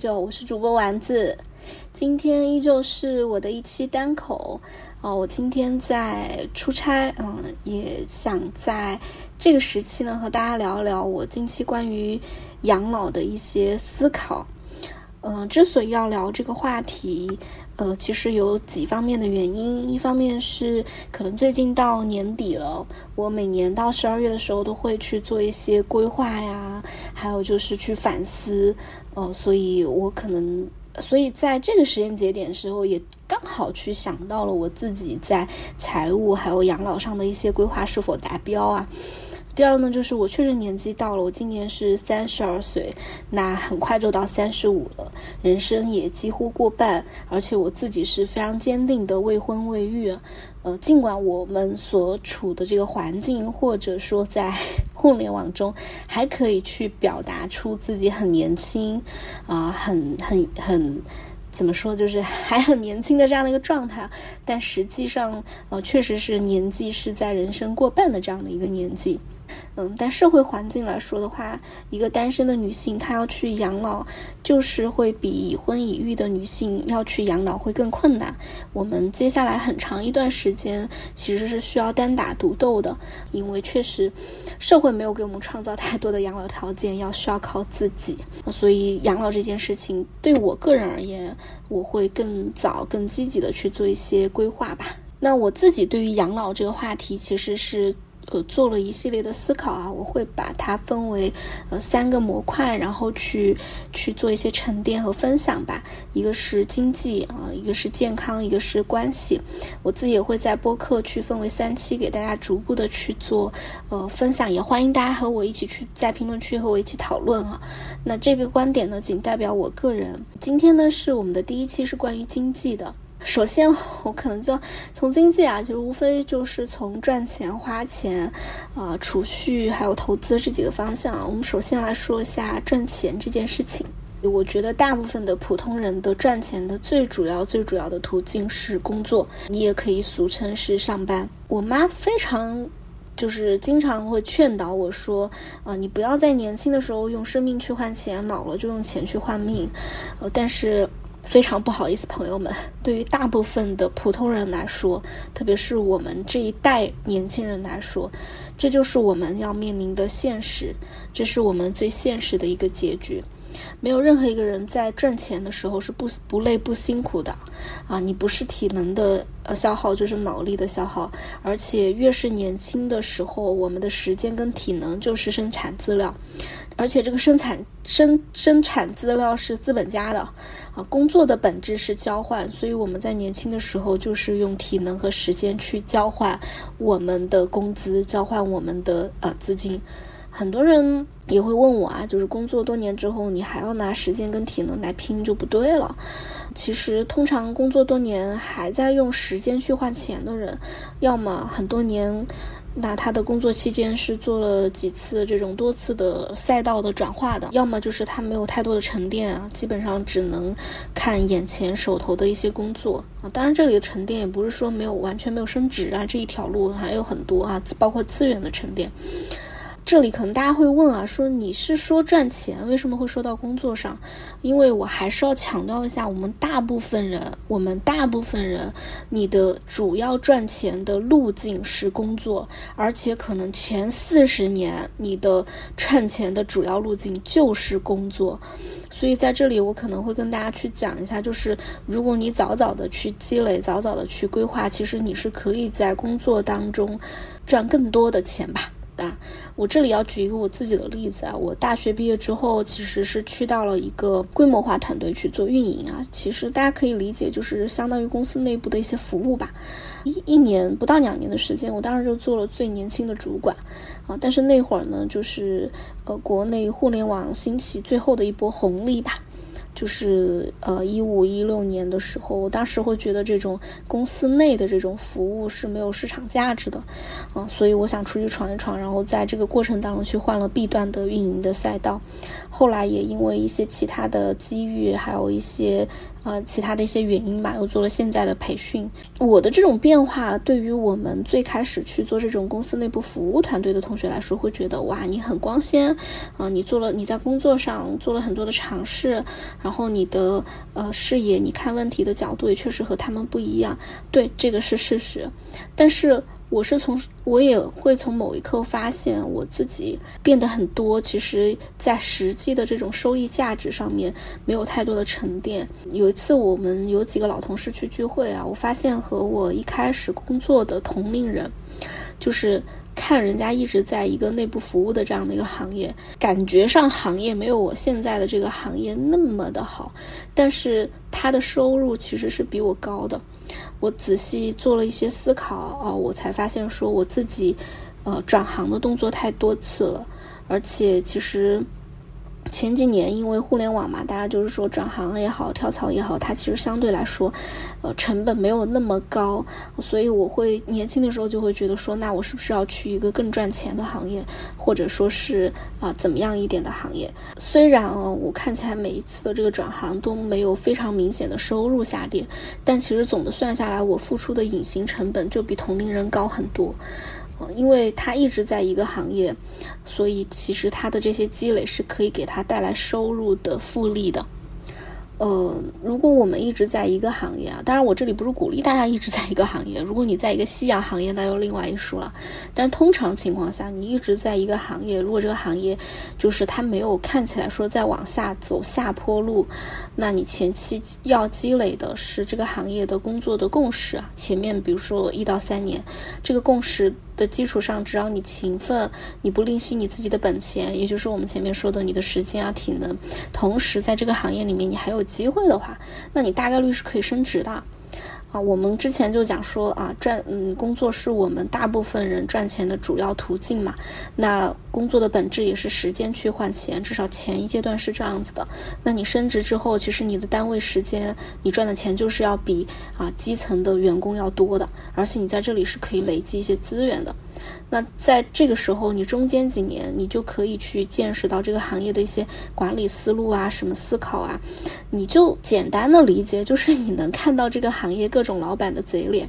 家好，欢迎来到弄堂煮酒，我是主播丸子。今天依旧是我的一期单口哦，我今天在出差，嗯，也想在这个时期呢和大家聊一聊我近期关于养老的一些思考。嗯，之所以要聊这个话题。呃，其实有几方面的原因，一方面是可能最近到年底了，我每年到十二月的时候都会去做一些规划呀，还有就是去反思，哦，所以我可能，所以在这个时间节点时候，也刚好去想到了我自己在财务还有养老上的一些规划是否达标啊。第二呢，就是我确实年纪到了，我今年是三十二岁，那很快就到三十五了，人生也几乎过半，而且我自己是非常坚定的未婚未育。呃，尽管我们所处的这个环境，或者说在 互联网中，还可以去表达出自己很年轻，啊，很很很，怎么说，就是 还很年轻的这样的一个状态，但实际上，呃，确实是年纪是在人生过半的这样的一个年纪。嗯，但社会环境来说的话，一个单身的女性她要去养老，就是会比已婚已育的女性要去养老会更困难。我们接下来很长一段时间其实是需要单打独斗的，因为确实社会没有给我们创造太多的养老条件，要需要靠自己。所以养老这件事情对我个人而言，我会更早、更积极的去做一些规划吧。那我自己对于养老这个话题，其实是。呃，做了一系列的思考啊，我会把它分为呃三个模块，然后去去做一些沉淀和分享吧。一个是经济啊，一个是健康，一个是关系。我自己也会在播客去分为三期，给大家逐步的去做呃分享，也欢迎大家和我一起去在评论区和我一起讨论啊。那这个观点呢，仅代表我个人。今天呢，是我们的第一期，是关于经济的。首先，我可能就从经济啊，就是无非就是从赚钱、花钱，啊，储蓄还有投资这几个方向。我们首先来说一下赚钱这件事情。我觉得大部分的普通人的赚钱的最主要、最主要的途径是工作，你也可以俗称是上班。我妈非常就是经常会劝导我说，啊，你不要在年轻的时候用生命去换钱，老了就用钱去换命。呃，但是。非常不好意思，朋友们，对于大部分的普通人来说，特别是我们这一代年轻人来说，这就是我们要面临的现实，这是我们最现实的一个结局。没有任何一个人在赚钱的时候是不不累不辛苦的，啊，你不是体能的呃消耗，就是脑力的消耗，而且越是年轻的时候，我们的时间跟体能就是生产资料，而且这个生产生生产资料是资本家的，啊，工作的本质是交换，所以我们在年轻的时候就是用体能和时间去交换我们的工资，交换我们的呃资金。很多人也会问我啊，就是工作多年之后，你还要拿时间跟体能来拼，就不对了。其实，通常工作多年还在用时间去换钱的人，要么很多年，那他的工作期间是做了几次这种多次的赛道的转化的，要么就是他没有太多的沉淀啊，基本上只能看眼前手头的一些工作啊。当然，这里的沉淀也不是说没有完全没有升职啊，这一条路还有很多啊，包括资源的沉淀。这里可能大家会问啊，说你是说赚钱，为什么会说到工作上？因为我还是要强调一下，我们大部分人，我们大部分人，你的主要赚钱的路径是工作，而且可能前四十年你的赚钱的主要路径就是工作。所以在这里，我可能会跟大家去讲一下，就是如果你早早的去积累，早早的去规划，其实你是可以在工作当中赚更多的钱吧。啊，我这里要举一个我自己的例子啊，我大学毕业之后其实是去到了一个规模化团队去做运营啊，其实大家可以理解就是相当于公司内部的一些服务吧。一一年不到两年的时间，我当时就做了最年轻的主管啊，但是那会儿呢，就是呃国内互联网兴起最后的一波红利吧。就是呃，一五一六年的时候，我当时会觉得这种公司内的这种服务是没有市场价值的，啊，所以我想出去闯一闯，然后在这个过程当中去换了 B 端的运营的赛道，后来也因为一些其他的机遇，还有一些呃，其他的一些原因吧，又做了现在的培训。我的这种变化，对于我们最开始去做这种公司内部服务团队的同学来说，会觉得哇，你很光鲜啊！你做了，你在工作上做了很多的尝试，然后你的呃视野，你看问题的角度也确实和他们不一样。对，这个是事实。但是。我是从，我也会从某一刻发现我自己变得很多，其实，在实际的这种收益价值上面没有太多的沉淀。有一次，我们有几个老同事去聚会啊，我发现和我一开始工作的同龄人，就是看人家一直在一个内部服务的这样的一个行业，感觉上行业没有我现在的这个行业那么的好，但是他的收入其实是比我高的。我仔细做了一些思考啊，我才发现说我自己，呃，转行的动作太多次了，而且其实。前几年因为互联网嘛，大家就是说转行也好，跳槽也好，它其实相对来说，呃，成本没有那么高，所以我会年轻的时候就会觉得说，那我是不是要去一个更赚钱的行业，或者说是啊怎么样一点的行业？虽然啊，我看起来每一次的这个转行都没有非常明显的收入下跌，但其实总的算下来，我付出的隐形成本就比同龄人高很多。因为他一直在一个行业，所以其实他的这些积累是可以给他带来收入的复利的。呃，如果我们一直在一个行业啊，当然我这里不是鼓励大家一直在一个行业。如果你在一个夕阳行业，那又另外一说了。但通常情况下，你一直在一个行业，如果这个行业就是它没有看起来说在往下走下坡路，那你前期要积累的是这个行业的工作的共识啊。前面比如说一到三年，这个共识。的基础上，只要你勤奋，你不吝惜你自己的本钱，也就是我们前面说的你的时间啊、体能，同时在这个行业里面你还有机会的话，那你大概率是可以升职的。啊，我们之前就讲说啊，赚嗯，工作是我们大部分人赚钱的主要途径嘛。那工作的本质也是时间去换钱，至少前一阶段是这样子的。那你升职之后，其实你的单位时间，你赚的钱就是要比啊基层的员工要多的，而且你在这里是可以累积一些资源的。那在这个时候，你中间几年，你就可以去见识到这个行业的一些管理思路啊，什么思考啊，你就简单的理解，就是你能看到这个行业各种老板的嘴脸，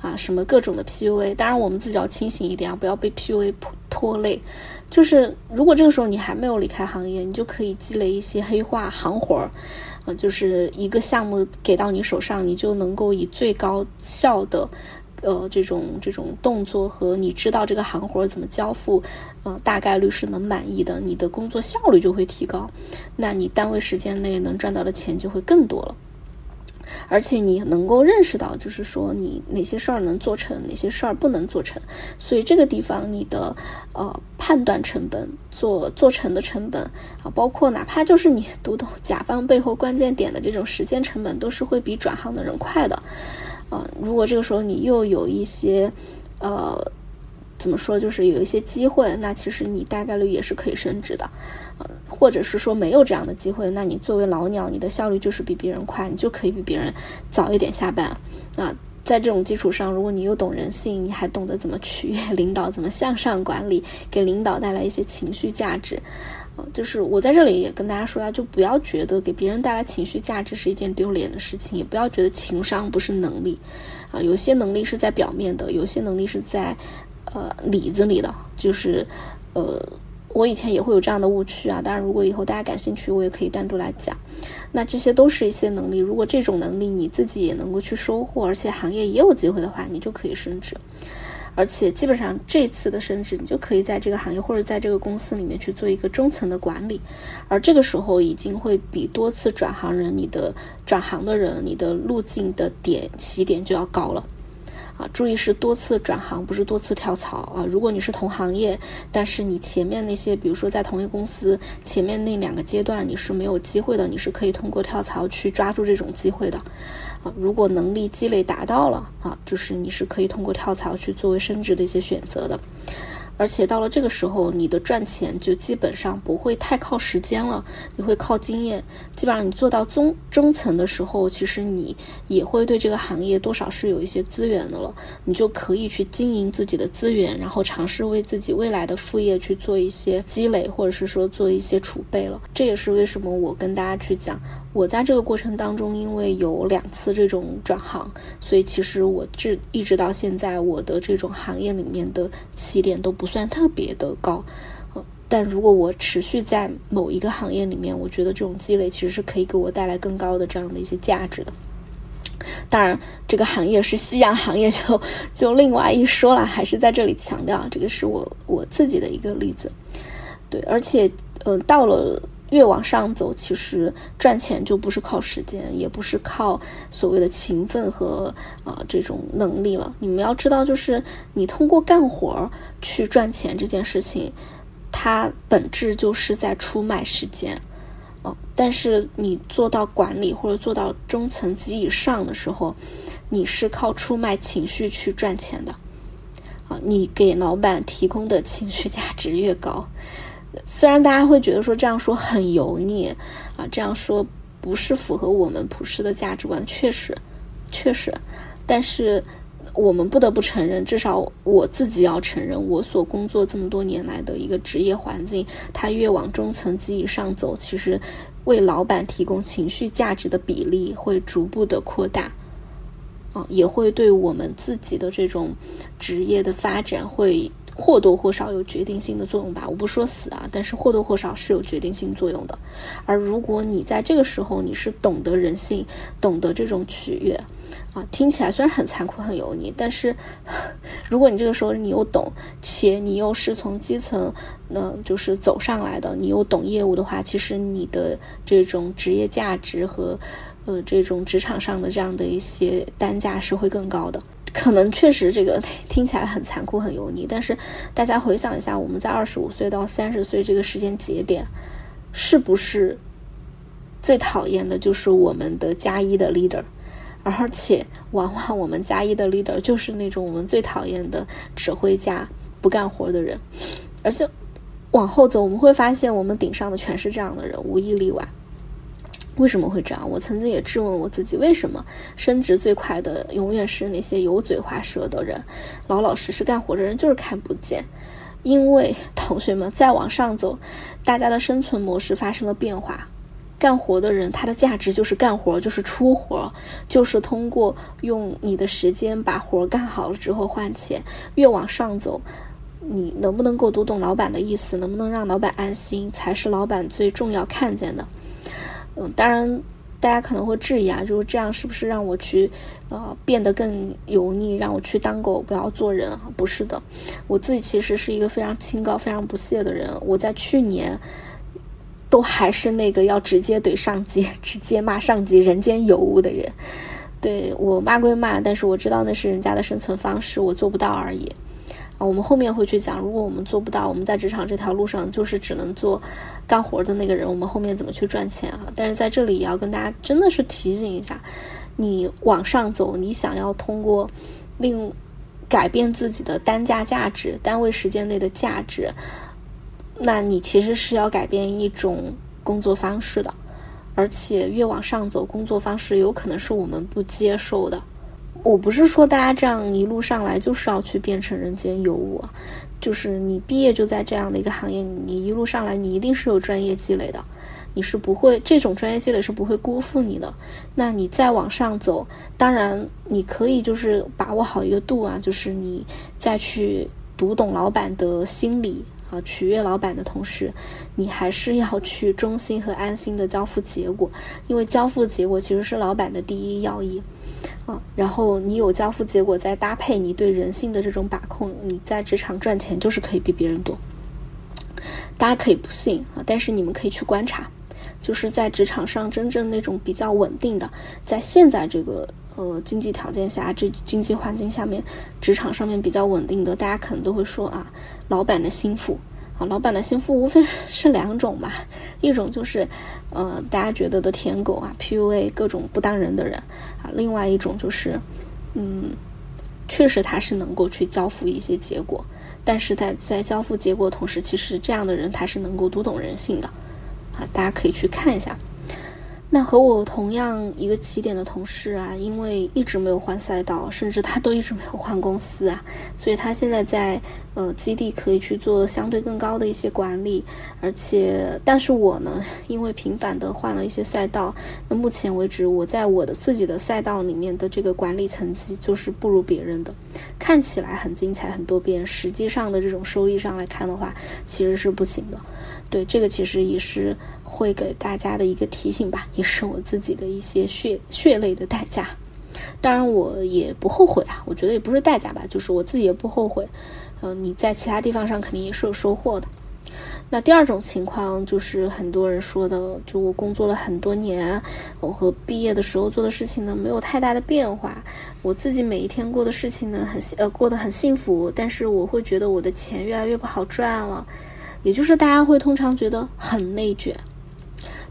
啊，什么各种的 PUA。当然，我们自己要清醒一点啊，不要被 PUA 拖累。就是如果这个时候你还没有离开行业，你就可以积累一些黑话行活儿，啊，就是一个项目给到你手上，你就能够以最高效的。呃，这种这种动作和你知道这个行活怎么交付，呃，大概率是能满意的，你的工作效率就会提高，那你单位时间内能赚到的钱就会更多了，而且你能够认识到，就是说你哪些事儿能做成，哪些事儿不能做成，所以这个地方你的呃判断成本、做做成的成本啊，包括哪怕就是你读懂甲方背后关键点的这种时间成本，都是会比转行的人快的。啊，如果这个时候你又有一些，呃，怎么说，就是有一些机会，那其实你大概率也是可以升职的，或者是说没有这样的机会，那你作为老鸟，你的效率就是比别人快，你就可以比别人早一点下班。啊，在这种基础上，如果你又懂人性，你还懂得怎么取悦 领导，怎么向上管理，给领导带来一些情绪价值。就是我在这里也跟大家说啊，就不要觉得给别人带来情绪价值是一件丢脸的事情，也不要觉得情商不是能力，啊，有些能力是在表面的，有些能力是在，呃，里子里的。就是，呃，我以前也会有这样的误区啊。当然，如果以后大家感兴趣，我也可以单独来讲。那这些都是一些能力，如果这种能力你自己也能够去收获，而且行业也有机会的话，你就可以升职。而且基本上这次的升职，你就可以在这个行业或者在这个公司里面去做一个中层的管理，而这个时候已经会比多次转行人，你的转行的人，你的路径的点起点就要高了，啊，注意是多次转行，不是多次跳槽啊。如果你是同行业，但是你前面那些，比如说在同一公司前面那两个阶段你是没有机会的，你是可以通过跳槽去抓住这种机会的。啊如果能力积累达到了啊，就是你是可以通过跳槽去作为升职的一些选择的。而且到了这个时候，你的赚钱就基本上不会太靠时间了，你会靠经验。基本上你做到中中层的时候，其实你也会对这个行业多少是有一些资源的了，你就可以去经营自己的资源，然后尝试为自己未来的副业去做一些积累，或者是说做一些储备了。这也是为什么我跟大家去讲。我在这个过程当中，因为有两次这种转行，所以其实我这一直到现在，我的这种行业里面的起点都不算特别的高。但如果我持续在某一个行业里面，我觉得这种积累其实是可以给我带来更高的这样的一些价值的。当然，这个行业是夕阳行业，就就另外一说了。还是在这里强调，这个是我我自己的一个例子。对，而且，呃，到了越往上走，其实赚钱就不是靠时间，也不是靠所谓的勤奋和呃这种能力了。你们要知道，就是你通过干活去赚钱这件事情，它本质就是在出卖时间。但是你做到管理或者做到中层级以上的时候，你是靠出卖情绪去赚钱的，啊，你给老板提供的情绪价值越高，虽然大家会觉得说这样说很油腻，啊，这样说不是符合我们普世的价值观，确实，确实，但是。我们不得不承认，至少我自己要承认，我所工作这么多年来的一个职业环境，它越往中层级以上走，其实为老板提供情绪价值的比例会逐步的扩大，啊，也会对我们自己的这种职业的发展会。或多或少有决定性的作用吧，我不说死啊，但是或多或少是有决定性作用的。而如果你在这个时候你是懂得人性，懂得这种取悦，啊，听起来虽然很残酷很油腻，但是如果你这个时候你又懂，且你又是从基层，那就是走上来的，你又懂业务的话，其实你的这种职业价值和呃这种职场上的这样的一些单价是会更高的。可能确实这个听起来很残酷、很油腻，但是大家回想一下，我们在二十五岁到三十岁这个时间节点，是不是最讨厌的就是我们的加一的 leader？而且往往我们加一的 leader 就是那种我们最讨厌的指挥家、不干活的人。而且往后走，我们会发现我们顶上的全是这样的人，无一例外。为什么会这样？我曾经也质问我自己：为什么升职最快的永远是那些油嘴滑舌的人，老老实实干活的人就是看不见？因为同学们再往上走，大家的生存模式发生了变化。干活的人他的价值就是干活，就是出活，就是通过用你的时间把活干好了之后换钱。越往上走，你能不能够读懂老板的意思，能不能让老板安心，才是老板最重要看见的。嗯，当然，大家可能会质疑啊，就是这样是不是让我去，呃，变得更油腻，让我去当狗，不要做人啊？不是的，我自己其实是一个非常清高、非常不屑的人。我在去年，都还是那个要直接怼上级、直接骂上级人间尤物的人。对我骂归骂，但是我知道那是人家的生存方式，我做不到而已。啊，我们后面会去讲，如果我们做不到，我们在职场这条路上就是只能做干活的那个人，我们后面怎么去赚钱啊？但是在这里也要跟大家真的是提醒一下，你往上走，你想要通过令改变自己的单价价值、单位时间内的价值，那你其实是要改变一种工作方式的，而且越往上走，工作方式有可能是我们不接受的。我不是说大家这样一路上来就是要去变成人间尤物，就是你毕业就在这样的一个行业，你一路上来你一定是有专业积累的，你是不会这种专业积累是不会辜负你的。那你再往上走，当然你可以就是把握好一个度啊，就是你再去读懂老板的心理啊，取悦老板的同时，你还是要去忠心和安心的交付结果，因为交付结果其实是老板的第一要义。啊，然后你有交付结果，再搭配你对人性的这种把控，你在职场赚钱就是可以比别人多。大家可以不信啊，但是你们可以去观察，就是在职场上真正那种比较稳定的，在现在这个呃经济条件下，这经济环境下面，职场上面比较稳定的，大家可能都会说啊，老板的心腹。啊，老板的心腹无非是 两种嘛，一种就是，呃，大家觉得的舔狗啊，PUA 各种不当人的人啊；另外一种就是，嗯，确实他是能够去交付一些结果，但是在在交付结果同时，其实这样的人他是能够读懂人性的啊，大家可以去看一下。那和我同样一个起点的同事啊，因为一直没有换赛道，甚至他都一直没有换公司啊，所以他现在在呃基地可以去做相对更高的一些管理，而且但是我呢，因为频繁的换了一些赛道，那目前为止我在我的自己的赛道里面的这个管理层级就是不如别人的，看起来很精彩很多变，实际上的这种收益上来看的话，其实是不行的。对，这个其实也是会给大家的一个提醒吧，也是我自己的一些血血泪的代价。当然，我也不后悔啊，我觉得也不是代价吧，就是我自己也不后悔。嗯，你在其他地方上肯定也是有收获的。那第二种情况就是很多人说的，就我工作了很多年，我和毕业的时候做的事情呢没有太大的变化，我自己每一天过的事情呢很呃过得很幸福，但是我会觉得我的钱越来越不好赚了。也就是大家会通常觉得很内卷。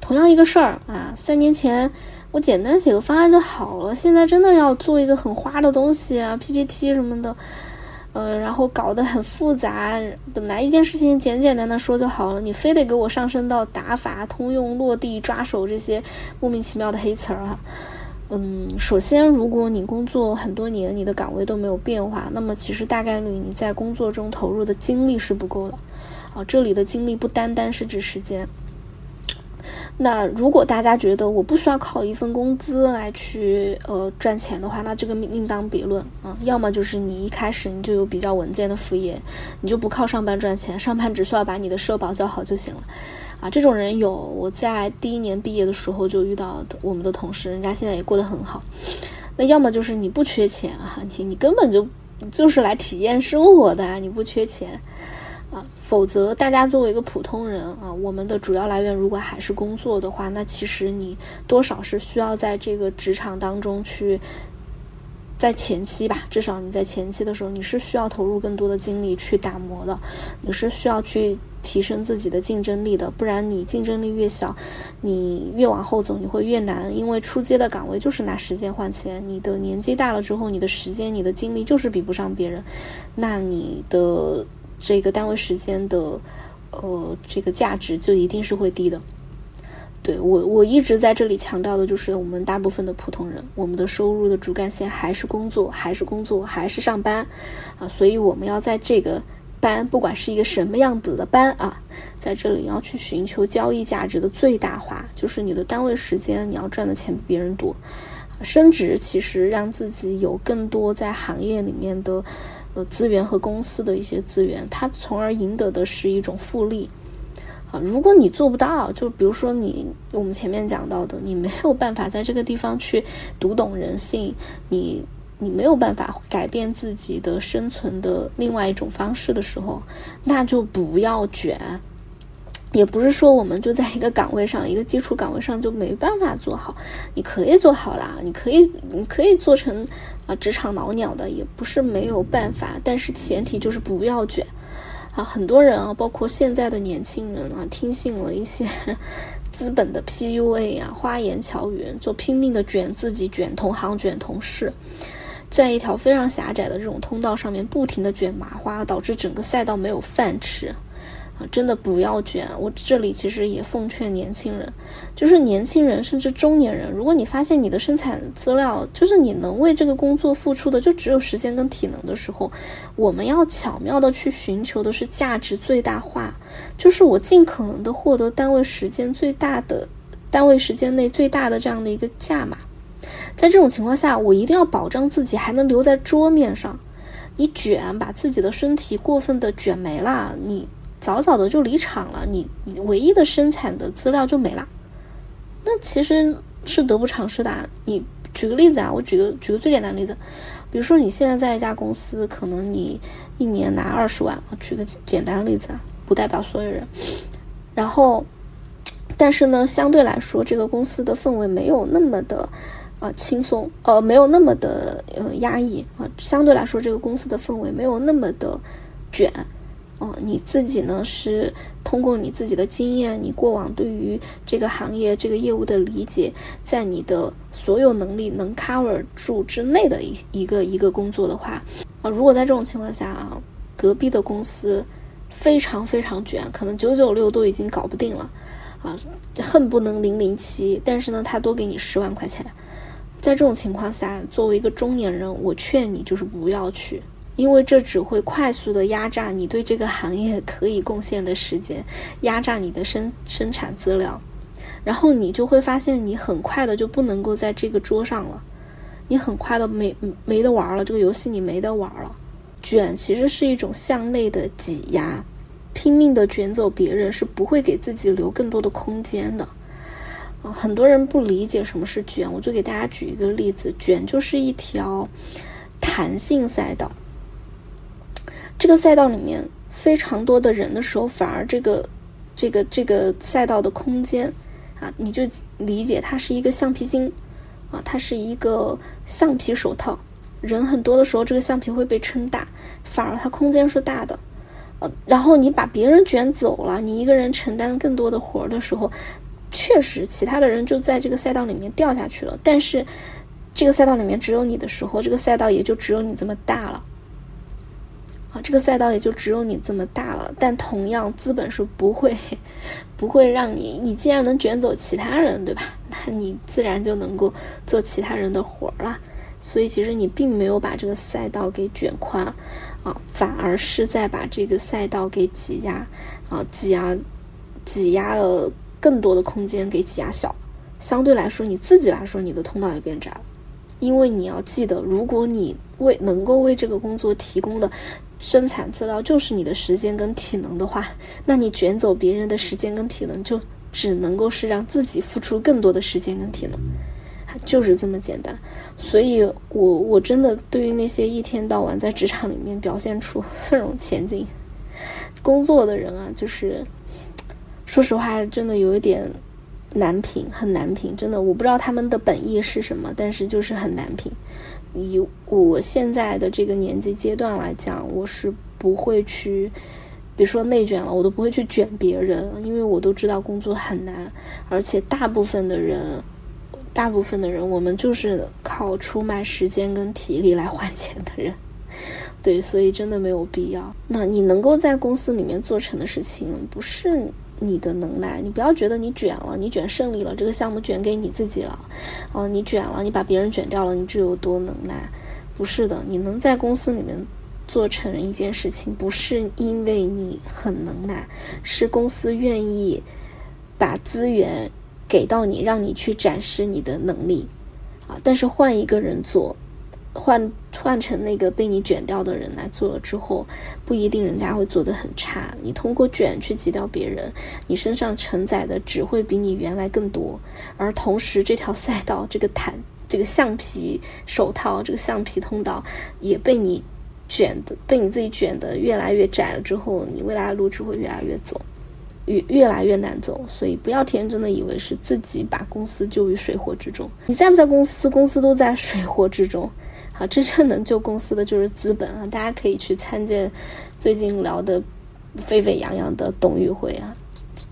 同样一个事儿啊，三年前我简单写个方案就好了，现在真的要做一个很花的东西啊，PPT 什么的，呃，然后搞得很复杂。本来一件事情简简单单说就好了，你非得给我上升到打法、通用、落地、抓手这些莫名其妙的黑词儿啊。嗯，首先，如果你工作很多年，你的岗位都没有变化，那么其实大概率你在工作中投入的精力是不够的。啊，这里的精力不单单是指时间。那如果大家觉得我不需要靠一份工资来去呃赚钱的话，那这个另当别论啊。要么就是你一开始你就有比较稳健的副业，你就不靠上班赚钱，上班只需要把你的社保交好就行了。啊，这种人有，我在第一年毕业的时候就遇到我们的同事，人家现在也过得很好。那要么就是你不缺钱啊，你你根本就就是来体验生活的，你不缺钱。啊，否则大家作为一个普通人啊，我们的主要来源如果还是工作的话，那其实你多少是需要在这个职场当中去，在前期吧，至少你在前期的时候，你是需要投入更多的精力去打磨的，你是需要去提升自己的竞争力的，不然你竞争力越小，你越往后走你会越难，因为出街的岗位就是拿时间换钱，你的年纪大了之后，你的时间、你的精力就是比不上别人，那你的。这个单位时间的，呃，这个价值就一定是会低的。对我，我一直在这里强调的就是，我们大部分的普通人，我们的收入的主干线还是工作，还是工作，还是上班啊。所以我们要在这个班，不管是一个什么样子的班啊，在这里要去寻求交易价值的最大化，就是你的单位时间，你要赚的钱比别人多，升职其实让自己有更多在行业里面的。呃，资源和公司的一些资源，它从而赢得的是一种复利啊。如果你做不到，就比如说你我们前面讲到的，你没有办法在这个地方去读懂人性，你你没有办法改变自己的生存的另外一种方式的时候，那就不要卷。也不是说我们就在一个岗位上，一个基础岗位上就没办法做好，你可以做好啦，你可以，你可以做成啊职场老鸟的，也不是没有办法，但是前提就是不要卷啊。很多人啊，包括现在的年轻人啊，听信了一些资本的 PUA 啊，花言巧语，就拼命的卷自己，卷同行，卷同事，在一条非常狭窄的这种通道上面不停的卷麻花，导致整个赛道没有饭吃。啊，真的不要卷！我这里其实也奉劝年轻人，就是年轻人甚至中年人，如果你发现你的生产资料就是你能为这个工作付出的就只有时间跟体能的时候，我们要巧妙的去寻求的是价值最大化，就是我尽可能的获得单位时间最大的单位时间内最大的这样的一个价码。在这种情况下，我一定要保障自己还能留在桌面上。你卷，把自己的身体过分的卷没了，你。早早的就离场了，你你唯一的生产的资料就没了，那其实是得不偿失的。你举个例子啊，我举个举个最简单的例子，比如说你现在在一家公司，可能你一年拿二十万，我举个简单的例子啊，不代表所有人。然后，但是呢，相对来说，这个公司的氛围没有那么的呃轻松，呃，没有那么的呃压抑啊。相对来说，这个公司的氛围没有那么的卷。哦，你自己呢是通过你自己的经验，你过往对于这个行业、这个业务的理解，在你的所有能力能 cover 住之内的一一个一个工作的话，啊，如果在这种情况下啊，隔壁的公司非常非常卷，可能九九六都已经搞不定了，啊，恨不能零零七，但是呢，他多给你十万块钱。在这种情况下，作为一个中年人，我劝你就是不要去，因为这只会快速的压榨你对这个行业可以贡献的时间，压榨你的生生产资料，然后你就会发现你很快的就不能够在这个桌上了，你很快的没没得玩了，这个游戏你没得玩了。卷其实是一种向内的挤压，拼命的卷走别人是不会给自己留更多的空间的。啊很多人不理解什么是卷，我就给大家举一个例子：卷就是一条弹性赛道。这个赛道里面非常多的人的时候，反而这个这个这个赛道的空间啊，你就理解它是一个橡皮筋啊，它是一个橡皮手套。人很多的时候，这个橡皮会被撑大，反而它空间是大的。呃，然后你把别人卷走了，你一个人承担更多的活儿的时候。确实，其他的人就在这个赛道里面掉下去了。但是，这个赛道里面只有你的时候，这个赛道也就只有你这么大了。这个赛道也就只有你这么大了。但同样，资本是不会不会让你，你既然能卷走其他人，对吧？那你自然就能够做其他人的活儿了。所以，其实你并没有把这个赛道给卷宽，啊，反而是在把这个赛道给挤压，啊，挤压挤压了。更多的空间给挤压小，相对来说，你自己来说，你的通道也变窄了。因为你要记得，如果你为能够为这个工作提供的生产资料就是你的时间跟体能的话，那你卷走别人的时间跟体能，就只能够是让自己付出更多的时间跟体能，就是这么简单。所以，我我真的对于那些一天到晚在职场里面表现出奋勇前进工作的人啊，就是。说实话，真的有一点难评，很难评。真的，我不知道他们的本意是什么，但是就是很难评。以我现在的这个年纪阶段来讲，我是不会去，比如说内卷了，我都不会去卷别人，因为我都知道工作很难，而且大部分的人，大部分的人，我们就是靠出卖时间跟体力来换钱的人。对，所以真的没有必要。那你能够在公司里面做成的事情，不是。你的能耐，你不要觉得你卷了，你卷胜利了，这个项目卷给你自己了，哦，你卷了，你把别人卷掉了，你就有多能耐？不是的，你能在公司里面做成一件事情，不是因为你很能耐，是公司愿意把资源给到你，让你去展示你的能力啊。但是换一个人做。换换成那个被你卷掉的人来做了之后，不一定人家会做得很差。你通过卷去挤掉别人，你身上承载的只会比你原来更多。而同时，这条赛道、这个毯、这个橡皮手套、这个橡皮通道也被你卷的、被你自己卷的越来越窄了。之后，你未来的路只会越来越走，越越来越难走。所以，不要天真的以为是自己把公司救于水火之中。你在不在公司？公司都在水火之中。啊，真正能救公司的就是资本啊！大家可以去参见最近聊的沸沸扬扬的董宇辉啊，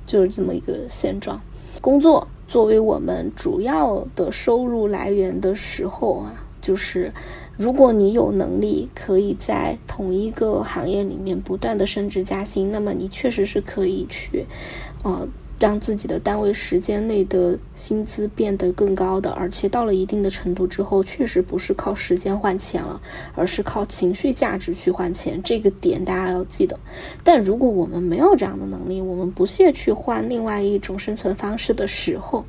就是这么一个现状。工作作为我们主要的收入来源的时候啊，就是如果你有能力可以在同一个行业里面不断的升职加薪，那么你确实是可以去，呃。让自己的单位时间内的薪资变得更高的，而且到了一定的程度之后，确实不是靠时间换钱了，而是靠情绪价值去换钱。这个点大家要记得。但如果我们没有这样的能力，我们不屑去换另外一种生存方式的时候，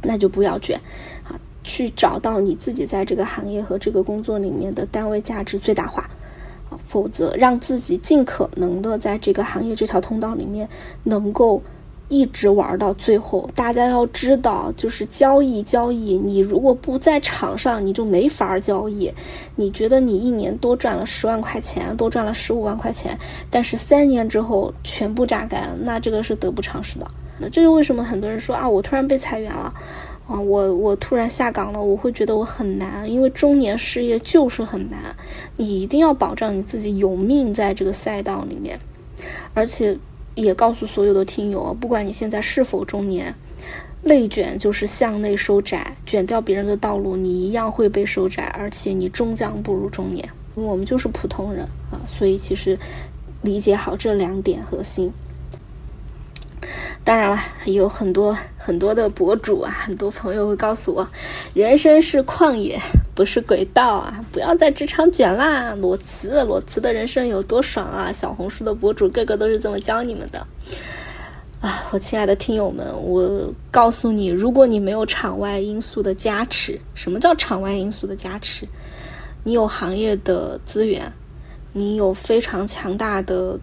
那就不要卷啊，去找到你自己在这个行业和这个工作里面的单位价值最大化啊，否则让自己尽可能的在这个行业这条通道里面能够。一直玩到最后，大家要知道，就是交易交易，你如果不在场上，你就没法交易。你觉得你一年多赚了十万块钱，多赚了十五万块钱，但是三年之后全部榨干，那这个是得不偿失的。那这是为什么很多人说啊，我突然被裁员了，啊，我我突然下岗了，我会觉得我很难，因为中年失业就是很难。你一定要保障你自己有命在这个赛道里面，而且。也告诉所有的听友，不管你现在是否中年，内卷就是向内收窄，卷掉别人的道路，你一样会被收窄，而且你终将步入中年。我们就是普通人啊，所以其实理解好这两点核心。当然了，有很多很多的博主啊，很多朋友会告诉我，人生是旷野，不是轨道啊！不要在职场卷啦，裸辞，裸辞的人生有多爽啊！小红书的博主个个都是这么教你们的啊！我亲爱的听友们，我告诉你，如果你没有场外因素的加持，什么叫场外因素的加持？你有行业的资源，你有非常强大的。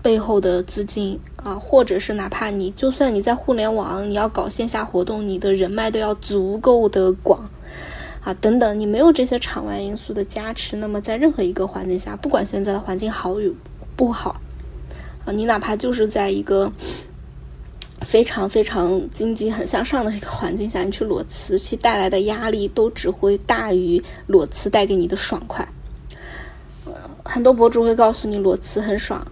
背后的资金啊，或者是哪怕你就算你在互联网，你要搞线下活动，你的人脉都要足够的广啊，等等，你没有这些场外因素的加持，那么在任何一个环境下，不管现在的环境好与不好啊，你哪怕就是在一个非常非常经济很向上的一个环境下，你去裸辞，其带来的压力都只会大于裸辞带给你的爽快。很多博主会告诉你裸辞很爽。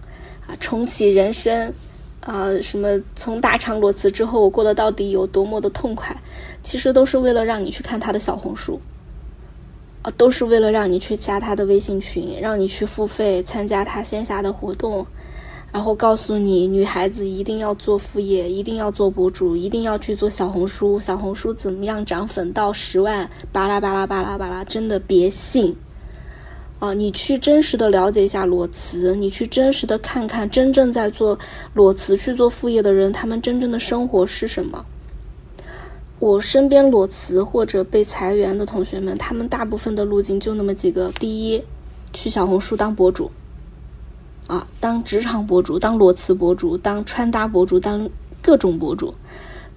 啊，重启人生，啊，什么从大厂裸辞之后，我过得到底有多么的痛快？其实都是为了让你去看他的小红书，啊，都是为了让你去加他的微信群，让你去付费参加他线下的活动，然后告诉你，女孩子一定要做副业，一定要做博主，一定要去做小红书，小红书怎么样涨粉到十万？巴拉巴拉巴拉巴拉，真的别信。啊，你去真实的了解一下裸辞，你去真实的看看真正在做裸辞去做副业的人，他们真正的生活是什么？我身边裸辞或者被裁员的同学们，他们大部分的路径就那么几个：第一，去小红书当博主，啊，当职场博主，当裸辞博主，当穿搭博主，当各种博主。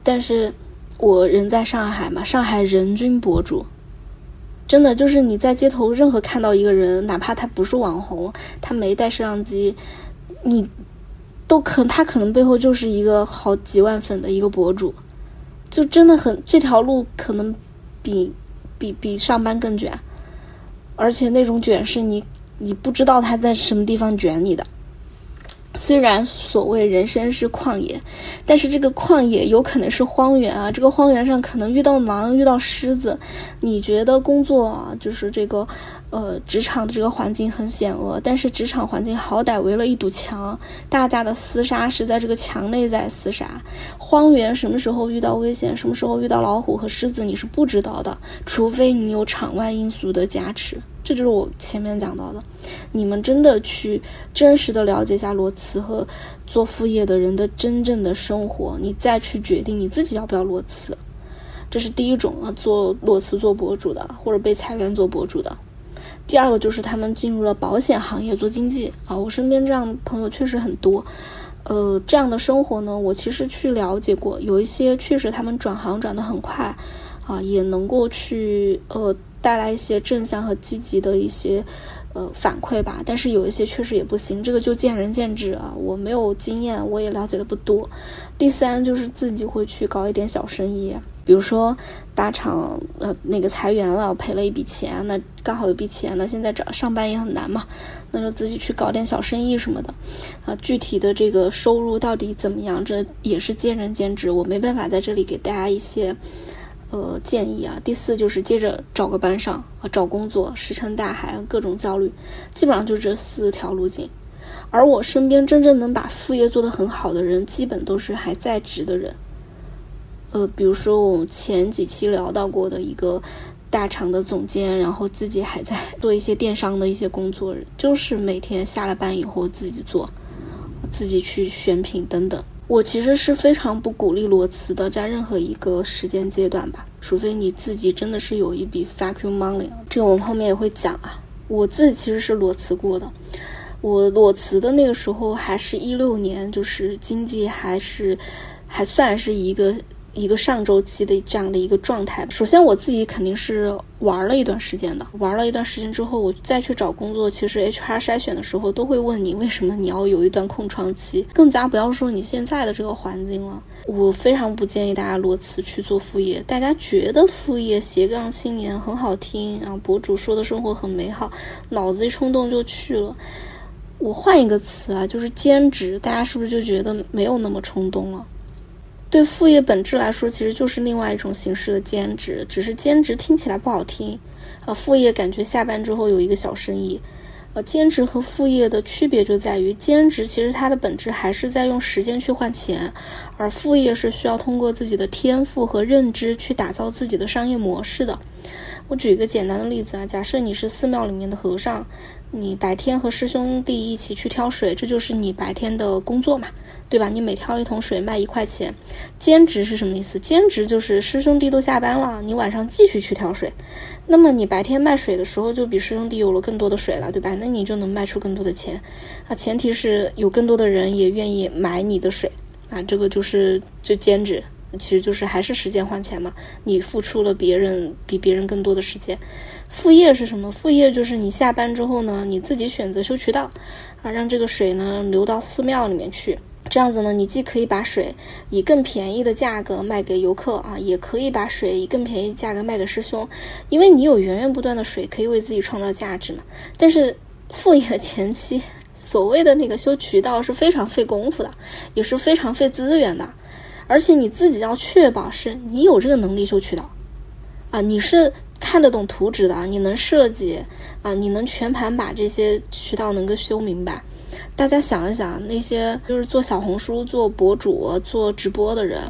但是我人在上海嘛，上海人均博主。真的就是你在街头任何看到一个人，哪怕他不是网红，他没带摄像机，你都可他可能背后就是一个好几万粉的一个博主，就真的很这条路可能比比比上班更卷，而且那种卷是你你不知道他在什么地方卷你的。虽然所谓人生是旷野，但是这个旷野有可能是荒原啊！这个荒原上可能遇到狼，遇到狮子。你觉得工作啊，就是这个，呃，职场的这个环境很险恶，但是职场环境好歹围了一堵墙，大家的厮杀是在这个墙内在厮杀。荒原什么时候遇到危险，什么时候遇到老虎和狮子，你是不知道的，除非你有场外因素的加持。这就是我前面讲到的，你们真的去真实的了解一下裸辞和做副业的人的真正的生活，你再去决定你自己要不要裸辞。这是第一种啊，做裸辞做博主的，或者被裁员做博主的。第二个就是他们进入了保险行业做经济啊，我身边这样的朋友确实很多。呃，这样的生活呢，我其实去了解过，有一些确实他们转行转得很快啊，也能够去呃。带来一些正向和积极的一些呃反馈吧，但是有一些确实也不行，这个就见仁见智啊。我没有经验，我也了解的不多。第三就是自己会去搞一点小生意，比如说大厂呃那个裁员了，赔了一笔钱，那刚好有笔钱，那现在找上班也很难嘛，那就自己去搞点小生意什么的啊。具体的这个收入到底怎么样，这也是见仁见智，我没办法在这里给大家一些。呃，建议啊，第四就是接着找个班上啊，找工作，石沉大海，各种焦虑，基本上就这四条路径。而我身边真正能把副业做得很好的人，基本都是还在职的人。呃，比如说我前几期聊到过的一个大厂的总监，然后自己还在做一些电商的一些工作，就是每天下了班以后自己做，自己去选品等等。我其实是非常不鼓励裸辞的，在任何一个时间阶段吧，除非你自己真的是有一笔 fuck you money，这个我们后面也会讲啊。我自己其实是裸辞过的，我裸辞的那个时候还是一六年，就是经济还是还算是一个。一个上周期的这样的一个状态。首先，我自己肯定是玩了一段时间的，玩了一段时间之后，我再去找工作，其实 HR 筛选的时候都会问你为什么你要有一段空窗期，更加不要说你现在的这个环境了。我非常不建议大家裸辞去做副业。大家觉得副业斜杠青年很好听，然后博主说的生活很美好，脑子一冲动就去了。我换一个词啊，就是兼职，大家是不是就觉得没有那么冲动了？对副业本质来说，其实就是另外一种形式的兼职，只是兼职听起来不好听，啊，副业感觉下班之后有一个小生意，呃，兼职和副业的区别就在于，兼职其实它的本质还是在用时间去换钱，而副业是需要通过自己的天赋和认知去打造自己的商业模式的。我举一个简单的例子啊，假设你是寺庙里面的和尚。你白天和师兄弟一起去挑水，这就是你白天的工作嘛，对吧？你每挑一桶水卖一块钱。兼职是什么意思？兼职就是师兄弟都下班了，你晚上继续去挑水。那么你白天卖水的时候，就比师兄弟有了更多的水了，对吧？那你就能卖出更多的钱。啊，前提是有更多的人也愿意买你的水。啊，这个就是这兼职。其实就是还是时间换钱嘛，你付出了别人比别人更多的时间。副业是什么？副业就是你下班之后呢，你自己选择修渠道，啊，让这个水呢流到寺庙里面去。这样子呢，你既可以把水以更便宜的价格卖给游客啊，也可以把水以更便宜的价格卖给师兄，因为你有源源不断的水可以为自己创造价值嘛。但是副业前期，所谓的那个修渠道是非常费功夫的，也是非常费资源的。而且你自己要确保是你有这个能力修渠道，啊，你是看得懂图纸的，你能设计，啊，你能全盘把这些渠道能够修明白。大家想一想，那些就是做小红书、做博主、做直播的人，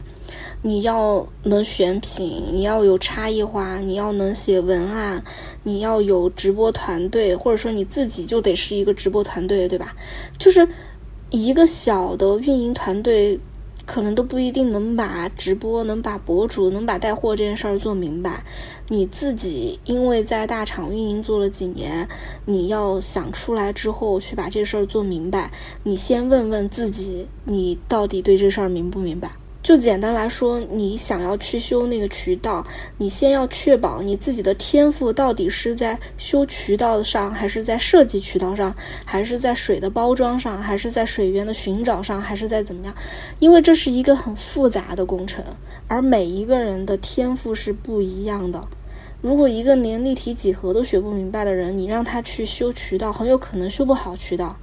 你要能选品，你要有差异化，你要能写文案，你要有直播团队，或者说你自己就得是一个直播团队，对吧？就是一个小的运营团队。可能都不一定能把直播、能把博主、能把带货这件事儿做明白。你自己因为在大厂运营做了几年，你要想出来之后去把这事儿做明白，你先问问自己，你到底对这事儿明不明白？就简单来说，你想要去修那个渠道，你先要确保你自己的天赋到底是在修渠道上，还是在设计渠道上，还是在水的包装上，还是在水源的寻找上，还是在怎么样？因为这是一个很复杂的工程，而每一个人的天赋是不一样的。如果一个连立体几何都学不明白的人，你让他去修渠道，很有可能修不好渠道。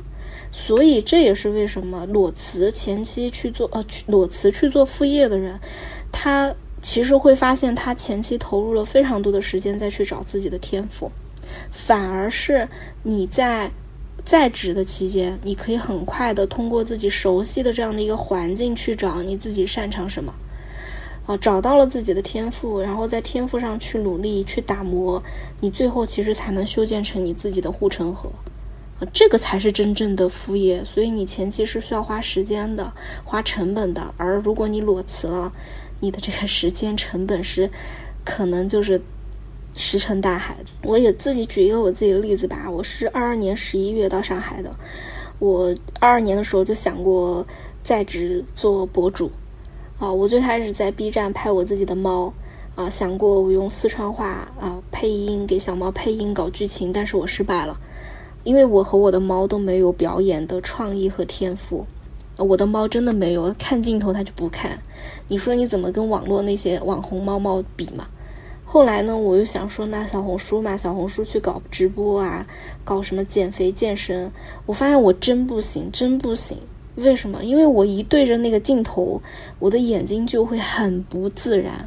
所以这也是为什么裸辞前期去做呃去裸辞去做副业的人，他其实会发现他前期投入了非常多的时间再去找自己的天赋，反而是你在在职的期间，你可以很快的通过自己熟悉的这样的一个环境去找你自己擅长什么，啊，找到了自己的天赋，然后在天赋上去努力去打磨，你最后其实才能修建成你自己的护城河。这个才是真正的副业，所以你前期是需要花时间的、花成本的。而如果你裸辞了，你的这个时间成本是可能就是石沉大海。我也自己举一个我自己的例子吧，我是二二年十一月到上海的，我二二年的时候就想过在职做博主啊，我最开始在 B 站拍我自己的猫啊，想过我用四川话啊配音给小猫配音搞剧情，但是我失败了。因为我和我的猫都没有表演的创意和天赋，我的猫真的没有看镜头它就不看，你说你怎么跟网络那些网红猫猫比嘛？后来呢，我又想说那小红书嘛，小红书去搞直播啊，搞什么减肥健身，我发现我真不行，真不行。为什么？因为我一对着那个镜头，我的眼睛就会很不自然。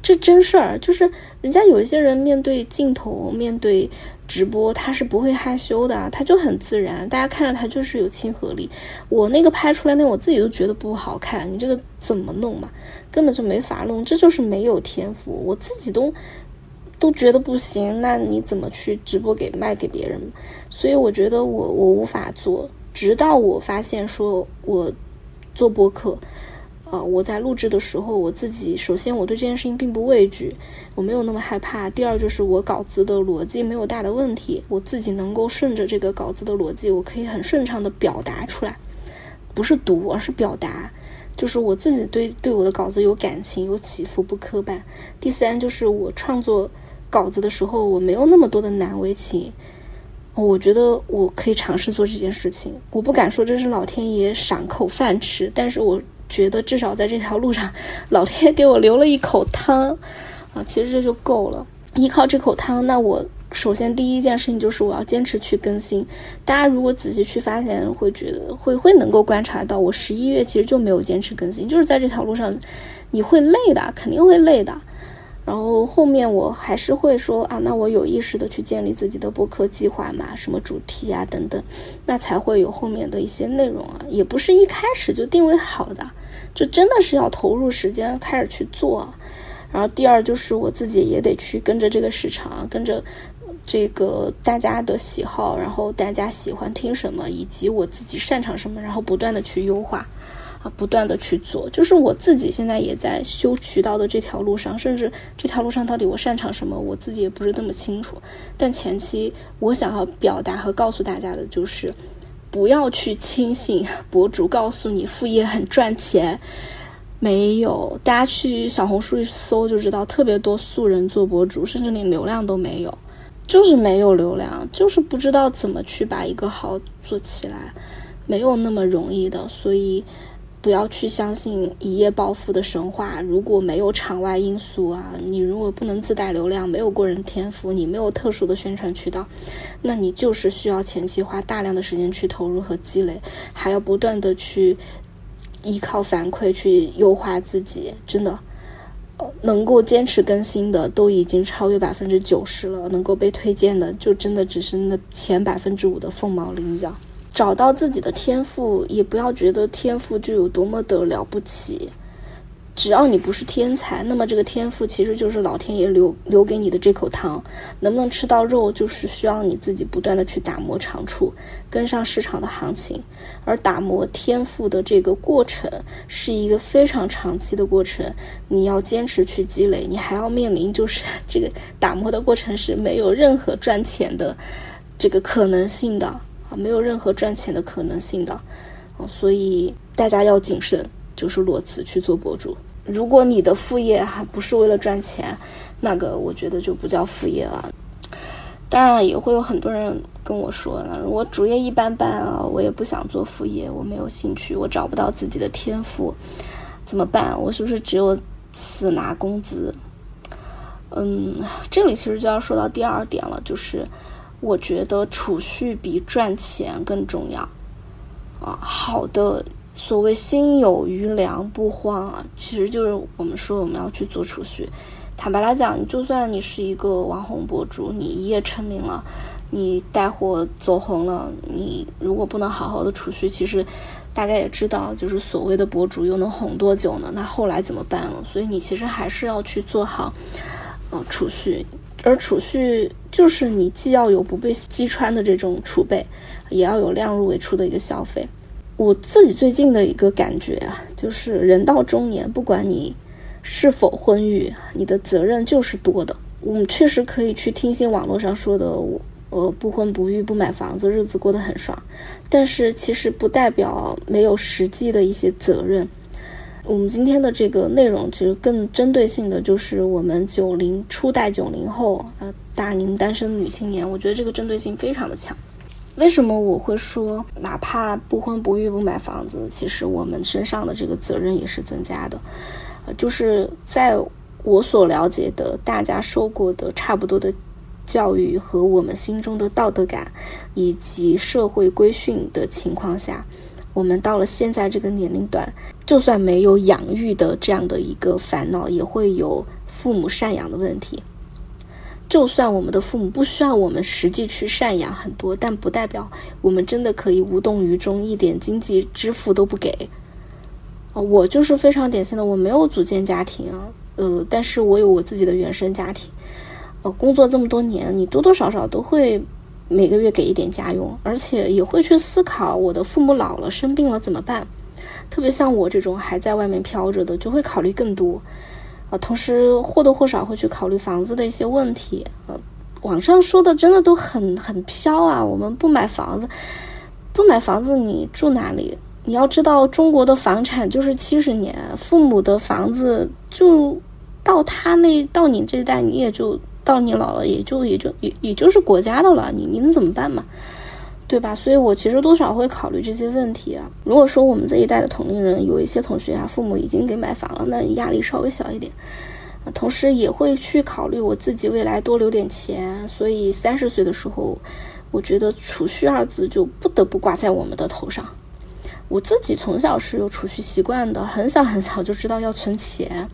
这真事儿，就是人家有一些人面对镜头，面对。直播他是不会害羞的，他就很自然，大家看着他就是有亲和力。我那个拍出来那我自己都觉得不好看，你这个怎么弄嘛？根本就没法弄，这就是没有天赋，我自己都都觉得不行，那你怎么去直播给卖给别人？所以我觉得我我无法做，直到我发现说我做播客。呃，我在录制的时候，我自己首先我对这件事情并不畏惧，我没有那么害怕。第二就是我稿子的逻辑没有大的问题，我自己能够顺着这个稿子的逻辑，我可以很顺畅的表达出来，不是读，而是表达，就是我自己对对我的稿子有感情，有起伏，不磕绊。第三就是我创作稿子的时候，我没有那么多的难为情，我觉得我可以尝试做这件事情。我不敢说这是老天爷赏口饭吃，但是我。觉得至少在这条路上，老天给我留了一口汤，啊，其实这就够了。依靠这口汤，那我首先第一件事情就是我要坚持去更新。大家如果仔细去发现，会觉得会会能够观察到，我十一月其实就没有坚持更新，就是在这条路上，你会累的，肯定会累的。然后后面我还是会说啊，那我有意识的去建立自己的播客计划嘛，什么主题啊等等，那才会有后面的一些内容啊，也不是一开始就定位好的，就真的是要投入时间开始去做。然后第二就是我自己也得去跟着这个市场，跟着这个大家的喜好，然后大家喜欢听什么，以及我自己擅长什么，然后不断的去优化。啊，不断的去做，就是我自己现在也在修渠道的这条路上，甚至这条路上到底我擅长什么，我自己也不是那么清楚。但前期我想要表达和告诉大家的就是，不要去轻信博主告诉你副业很赚钱，没有，大家去小红书一搜就知道，特别多素人做博主，甚至连流量都没有，就是没有流量，就是不知道怎么去把一个号做起来，没有那么容易的，所以。不要去相信一夜暴富的神话。如果没有场外因素啊，你如果不能自带流量，没有过人天赋，你没有特殊的宣传渠道，那你就是需要前期花大量的时间去投入和积累，还要不断的去依靠反馈去优化自己。真的，呃能够坚持更新的都已经超越百分之九十了，能够被推荐的就真的只是那前百分之五的凤毛麟角。找到自己的天赋，也不要觉得天赋就有多么的了不起。只要你不是天才，那么这个天赋其实就是老天爷留留给你的这口汤。能不能吃到肉，就是需要你自己不断的去打磨长处，跟上市场的行情。而打磨天赋的这个过程是一个非常长期的过程，你要坚持去积累，你还要面临就是这个打磨的过程是没有任何赚钱的这个可能性的。没有任何赚钱的可能性的，所以大家要谨慎，就是裸辞去做博主。如果你的副业还不是为了赚钱，那个我觉得就不叫副业了。当然也会有很多人跟我说呢，我主业一般般啊，我也不想做副业，我没有兴趣，我找不到自己的天赋，怎么办？我是不是只有死拿工资？嗯，这里其实就要说到第二点了，就是。我觉得储蓄比赚钱更重要啊！好的，所谓心有余粮不慌啊，其实就是我们说我们要去做储蓄。坦白来讲，就算你是一个网红博主，你一夜成名了，你带货走红了，你如果不能好好的储蓄，其实大家也知道，就是所谓的博主又能红多久呢？那后来怎么办了？所以你其实还是要去做好呃储蓄。而储蓄就是你既要有不被击穿的这种储备，也要有量入为出的一个消费。我自己最近的一个感觉啊，就是人到中年，不管你是否婚育，你的责任就是多的。我们确实可以去听信网络上说的，呃，不婚不育不买房子，日子过得很爽，但是其实不代表没有实际的一些责任。我们今天的这个内容其实更针对性的就是我们九零初代九零后，呃，大龄单身女青年，我觉得这个针对性非常的强。为什么我会说，哪怕不婚不育不买房子，其实我们身上的这个责任也是增加的？呃，就是在我所了解的，大家受过的差不多的教育和我们心中的道德感以及社会规训的情况下。我们到了现在这个年龄段，就算没有养育的这样的一个烦恼，也会有父母赡养的问题。就算我们的父母不需要我们实际去赡养很多，但不代表我们真的可以无动于衷，一点经济支付都不给。哦我就是非常典型的，我没有组建家庭，呃，但是我有我自己的原生家庭。呃，工作这么多年，你多多少少都会。每个月给一点家用，而且也会去思考我的父母老了生病了怎么办。特别像我这种还在外面飘着的，就会考虑更多。啊，同时或多或少会去考虑房子的一些问题。呃，网上说的真的都很很飘啊。我们不买房子，不买房子你住哪里？你要知道，中国的房产就是七十年，父母的房子就到他那到你这代你也就。到你老了，也就也就也也就是国家的了，你你能怎么办嘛？对吧？所以我其实多少会考虑这些问题啊。如果说我们这一代的同龄人有一些同学啊，父母已经给买房了，那压力稍微小一点。同时也会去考虑我自己未来多留点钱，所以三十岁的时候，我觉得储蓄二字就不得不挂在我们的头上。我自己从小是有储蓄习惯的，很小很小就知道要存钱。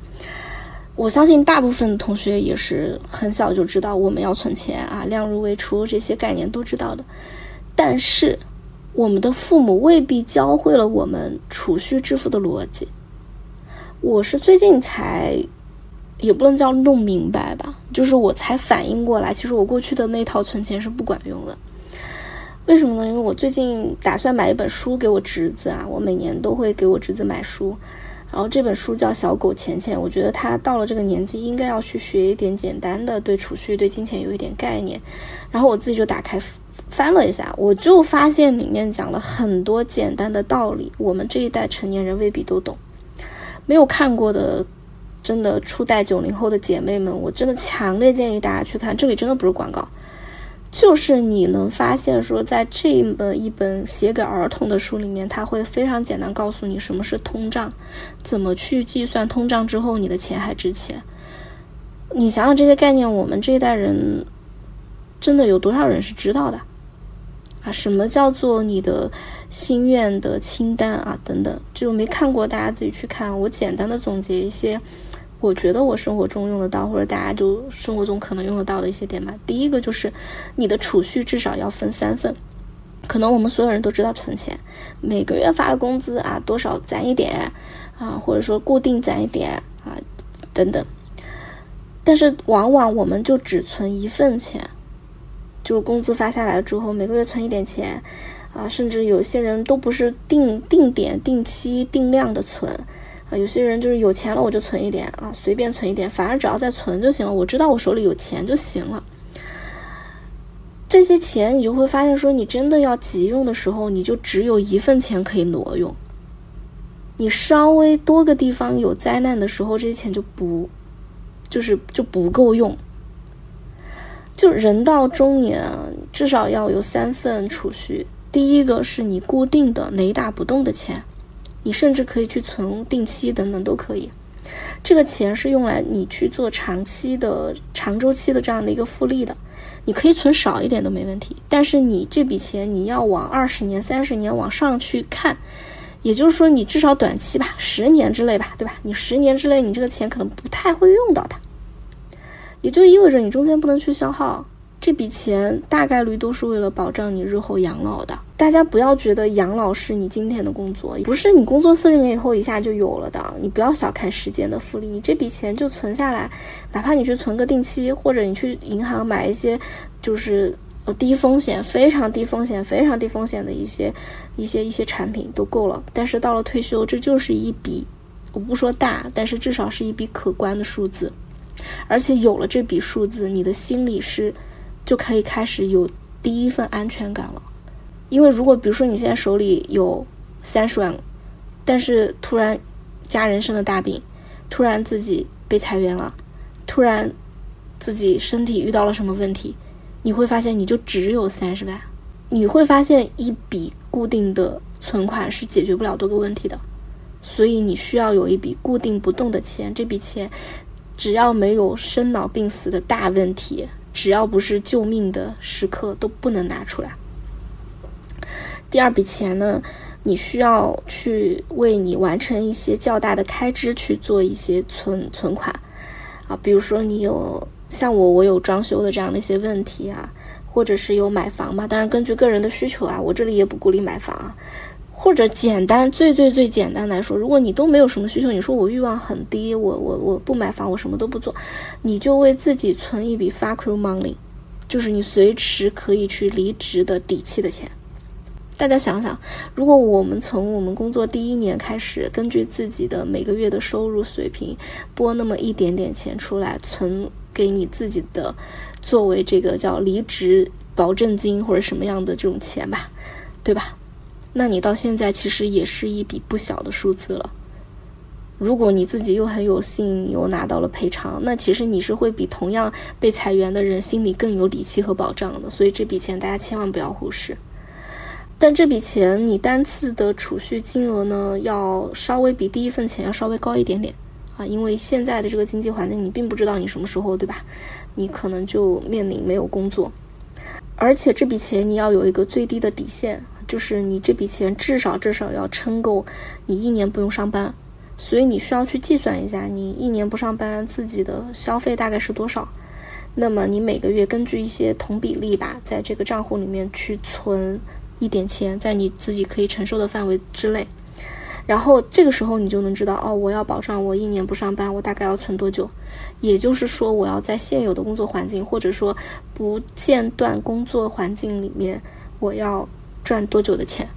我相信大部分同学也是很小就知道我们要存钱啊，量入为出这些概念都知道的。但是，我们的父母未必教会了我们储蓄致富的逻辑。我是最近才，也不能叫弄明白吧，就是我才反应过来，其实我过去的那套存钱是不管用的。为什么呢？因为我最近打算买一本书给我侄子啊，我每年都会给我侄子买书。然后这本书叫《小狗钱钱》，我觉得他到了这个年纪，应该要去学一点简单的对储蓄、对金钱有一点概念。然后我自己就打开翻了一下，我就发现里面讲了很多简单的道理，我们这一代成年人未必都懂。没有看过的，真的初代九零后的姐妹们，我真的强烈建议大家去看。这里真的不是广告。就是你能发现说，在这么一本写给儿童的书里面，他会非常简单告诉你什么是通胀，怎么去计算通胀之后你的钱还值钱。你想想这些概念，我们这一代人真的有多少人是知道的啊？什么叫做你的心愿的清单啊？等等，就没看过，大家自己去看。我简单的总结一些。我觉得我生活中用得到，或者大家就生活中可能用得到的一些点吧。第一个就是，你的储蓄至少要分三份。可能我们所有人都知道存钱，每个月发的工资啊，多少攒一点啊，或者说固定攒一点啊，等等。但是往往我们就只存一份钱，就是工资发下来之后，每个月存一点钱啊，甚至有些人都不是定定点、定期、定量的存。啊，有些人就是有钱了我就存一点啊，随便存一点，反正只要在存就行了。我知道我手里有钱就行了。这些钱你就会发现，说你真的要急用的时候，你就只有一份钱可以挪用。你稍微多个地方有灾难的时候，这些钱就不，就是就不够用。就人到中年，至少要有三份储蓄。第一个是你固定的雷打不动的钱。你甚至可以去存定期等等都可以，这个钱是用来你去做长期的长周期的这样的一个复利的，你可以存少一点都没问题。但是你这笔钱你要往二十年、三十年往上去看，也就是说你至少短期吧，十年之内吧，对吧？你十年之内你这个钱可能不太会用到它，也就意味着你中间不能去消耗。这笔钱大概率都是为了保障你日后养老的。大家不要觉得养老是你今天的工作，不是你工作四十年以后一下就有了的。你不要小看时间的复利，你这笔钱就存下来，哪怕你去存个定期，或者你去银行买一些，就是呃低风险、非常低风险、非常低风险的一些一些一些产品都够了。但是到了退休，这就是一笔，我不说大，但是至少是一笔可观的数字。而且有了这笔数字，你的心里是。就可以开始有第一份安全感了，因为如果比如说你现在手里有三十万，但是突然家人生了大病，突然自己被裁员了，突然自己身体遇到了什么问题，你会发现你就只有三十万，你会发现一笔固定的存款是解决不了多个问题的，所以你需要有一笔固定不动的钱，这笔钱只要没有生老病死的大问题。只要不是救命的时刻，都不能拿出来。第二笔钱呢，你需要去为你完成一些较大的开支去做一些存存款啊，比如说你有像我，我有装修的这样的一些问题啊，或者是有买房嘛。当然，根据个人的需求啊，我这里也不鼓励买房啊。或者简单最最最简单来说，如果你都没有什么需求，你说我欲望很低，我我我不买房，我什么都不做，你就为自己存一笔 fuck you money，就是你随时可以去离职的底气的钱。大家想想，如果我们从我们工作第一年开始，根据自己的每个月的收入水平拨那么一点点钱出来存给你自己的，作为这个叫离职保证金或者什么样的这种钱吧，对吧？那你到现在其实也是一笔不小的数字了。如果你自己又很有幸，你又拿到了赔偿，那其实你是会比同样被裁员的人心里更有底气和保障的。所以这笔钱大家千万不要忽视。但这笔钱你单次的储蓄金额呢，要稍微比第一份钱要稍微高一点点啊，因为现在的这个经济环境，你并不知道你什么时候，对吧？你可能就面临没有工作，而且这笔钱你要有一个最低的底线。就是你这笔钱至少至少要撑够你一年不用上班，所以你需要去计算一下，你一年不上班自己的消费大概是多少。那么你每个月根据一些同比例吧，在这个账户里面去存一点钱，在你自己可以承受的范围之内。然后这个时候你就能知道，哦，我要保障我一年不上班，我大概要存多久？也就是说，我要在现有的工作环境，或者说不间断工作环境里面，我要赚多久的钱？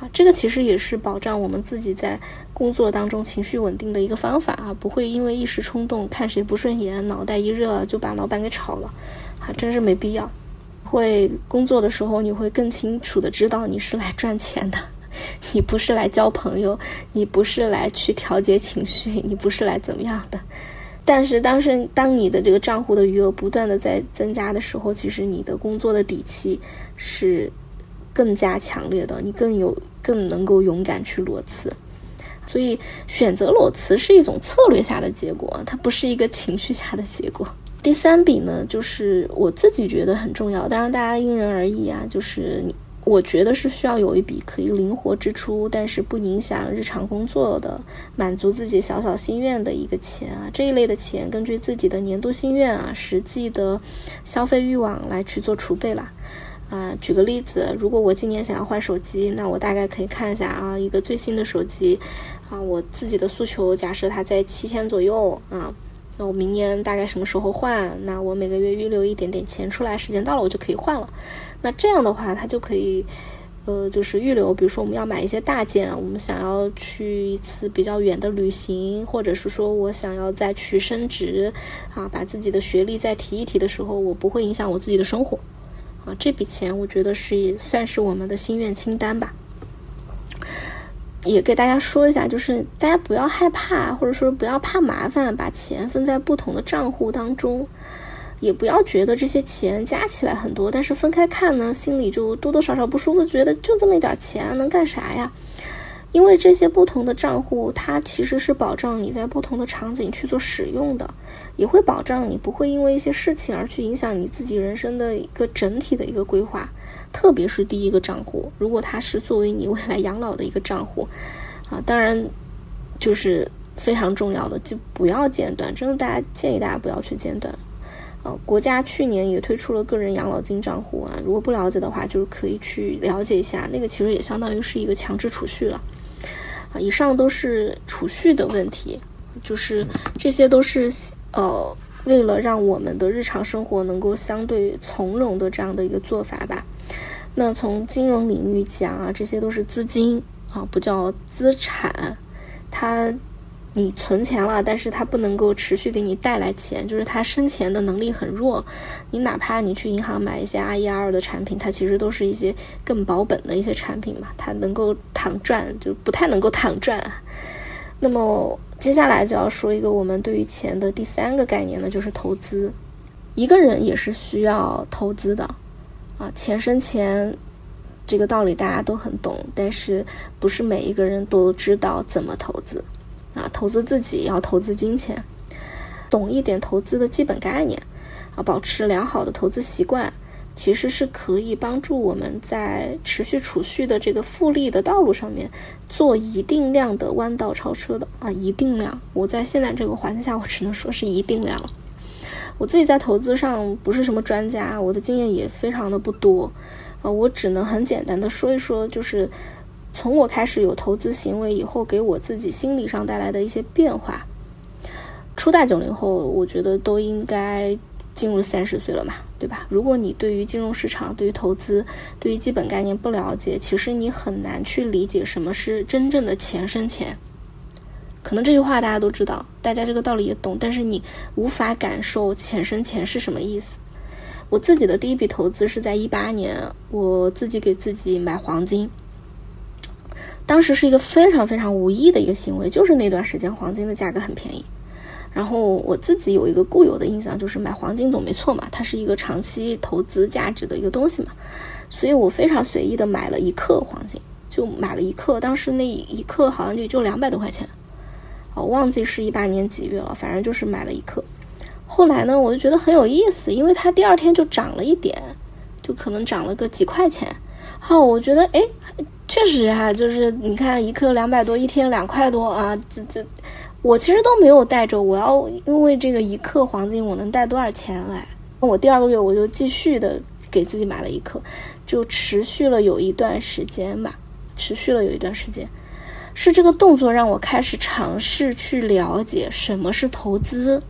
啊，这个其实也是保障我们自己在工作当中情绪稳定的一个方法啊，不会因为一时冲动看谁不顺眼，脑袋一热就把老板给炒了，啊，真是没必要。会工作的时候，你会更清楚的知道你是来赚钱的。你不是来交朋友，你不是来去调节情绪，你不是来怎么样的？但是，当时当你的这个账户的余额不断的在增加的时候，其实你的工作的底气是更加强烈的，你更有更能够勇敢去裸辞。所以，选择裸辞是一种策略下的结果，它不是一个情绪下的结果。第三笔呢，就是我自己觉得很重要，当然大家因人而异啊，就是你。我觉得是需要有一笔可以灵活支出，但是不影响日常工作的，满足自己小小心愿的一个钱啊。这一类的钱，根据自己的年度心愿啊，实际的消费欲望来去做储备啦。啊，举个例子，如果我今年想要换手机，那我大概可以看一下啊，一个最新的手机啊，我自己的诉求假设它在七千左右啊，那我明年大概什么时候换？那我每个月预留一点点钱出来，时间到了我就可以换了。那这样的话，它就可以，呃，就是预留。比如说，我们要买一些大件，我们想要去一次比较远的旅行，或者是说我想要再去升职，啊，把自己的学历再提一提的时候，我不会影响我自己的生活，啊，这笔钱我觉得是算是我们的心愿清单吧。也给大家说一下，就是大家不要害怕，或者说不要怕麻烦，把钱分在不同的账户当中。也不要觉得这些钱加起来很多，但是分开看呢，心里就多多少少不舒服，觉得就这么一点钱能干啥呀？因为这些不同的账户，它其实是保障你在不同的场景去做使用的，也会保障你不会因为一些事情而去影响你自己人生的一个整体的一个规划。特别是第一个账户，如果它是作为你未来养老的一个账户，啊，当然就是非常重要的，就不要间断。真的，大家建议大家不要去间断。呃，国家去年也推出了个人养老金账户啊，如果不了解的话，就是可以去了解一下。那个其实也相当于是一个强制储蓄了。啊，以上都是储蓄的问题，就是这些都是呃，为了让我们的日常生活能够相对从容的这样的一个做法吧。那从金融领域讲啊，这些都是资金啊，不叫资产，它。你存钱了，但是它不能够持续给你带来钱，就是它生钱的能力很弱。你哪怕你去银行买一些 RER 的产品，它其实都是一些更保本的一些产品嘛，它能够躺赚，就不太能够躺赚。那么接下来就要说一个我们对于钱的第三个概念呢，就是投资。一个人也是需要投资的啊，钱生钱这个道理大家都很懂，但是不是每一个人都知道怎么投资。啊，投资自己要投资金钱，懂一点投资的基本概念，啊，保持良好的投资习惯，其实是可以帮助我们在持续储蓄的这个复利的道路上面做一定量的弯道超车的啊，一定量。我在现在这个环境下，我只能说是一定量了。我自己在投资上不是什么专家，我的经验也非常的不多，啊，我只能很简单的说一说，就是。从我开始有投资行为以后，给我自己心理上带来的一些变化。初代九零后，我觉得都应该进入三十岁了嘛，对吧？如果你对于金融市场、对于投资、对于基本概念不了解，其实你很难去理解什么是真正的钱生钱。可能这句话大家都知道，大家这个道理也懂，但是你无法感受钱生钱是什么意思。我自己的第一笔投资是在一八年，我自己给自己买黄金。当时是一个非常非常无意的一个行为，就是那段时间黄金的价格很便宜，然后我自己有一个固有的印象，就是买黄金总没错嘛，它是一个长期投资价值的一个东西嘛，所以我非常随意的买了一克黄金，就买了一克，当时那一克好像也就两百多块钱，我忘记是一八年几月了，反正就是买了一克。后来呢，我就觉得很有意思，因为它第二天就涨了一点，就可能涨了个几块钱，好，我觉得哎。确实啊，就是你看一克两百多，一天两块多啊，这这，我其实都没有带着。我要因为这个一克黄金，我能带多少钱来？我第二个月我就继续的给自己买了一克，就持续了有一段时间吧，持续了有一段时间。是这个动作让我开始尝试去了解什么是投资，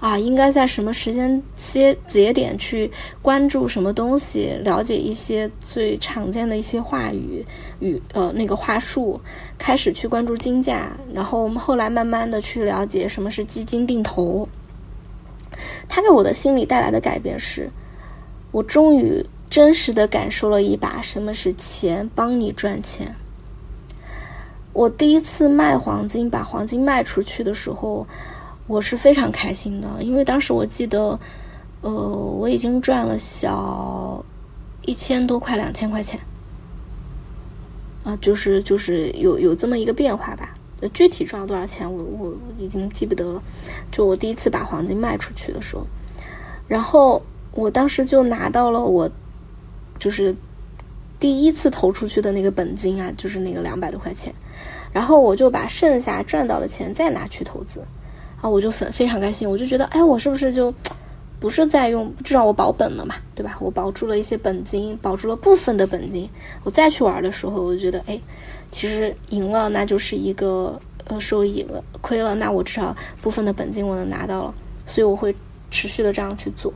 啊，应该在什么时间节节点去关注什么东西，了解一些最常见的一些话语与呃那个话术，开始去关注金价，然后我们后来慢慢的去了解什么是基金定投。它给我的心理带来的改变是，我终于真实的感受了一把什么是钱帮你赚钱。我第一次卖黄金，把黄金卖出去的时候，我是非常开心的，因为当时我记得，呃，我已经赚了小一千多块、两千块钱，啊，就是就是有有这么一个变化吧。具体赚了多少钱，我我已经记不得了。就我第一次把黄金卖出去的时候，然后我当时就拿到了我就是第一次投出去的那个本金啊，就是那个两百多块钱。然后我就把剩下赚到的钱再拿去投资，啊，我就非非常开心，我就觉得，哎，我是不是就不是在用，至少我保本了嘛，对吧？我保住了一些本金，保住了部分的本金，我再去玩的时候，我就觉得，哎，其实赢了那就是一个呃收益了，亏了那我至少部分的本金我能拿到了，所以我会持续的这样去做，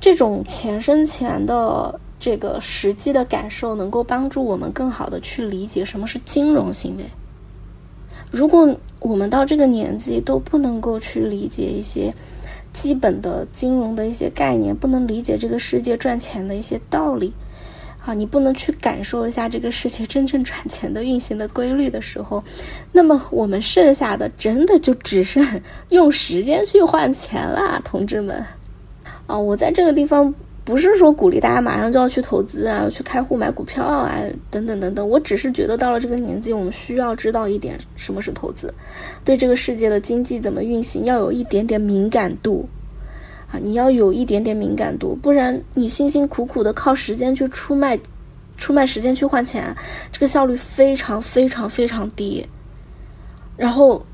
这种钱生钱的。这个实际的感受能够帮助我们更好的去理解什么是金融行为。如果我们到这个年纪都不能够去理解一些基本的金融的一些概念，不能理解这个世界赚钱的一些道理，啊，你不能去感受一下这个世界真正赚钱的运行的规律的时候，那么我们剩下的真的就只剩用时间去换钱啦，同志们。啊，我在这个地方。不是说鼓励大家马上就要去投资啊，去开户买股票啊，等等等等。我只是觉得到了这个年纪，我们需要知道一点什么是投资，对这个世界的经济怎么运行要有一点点敏感度啊！你要有一点点敏感度，不然你辛辛苦苦的靠时间去出卖，出卖时间去换钱，这个效率非常非常非常低。然后。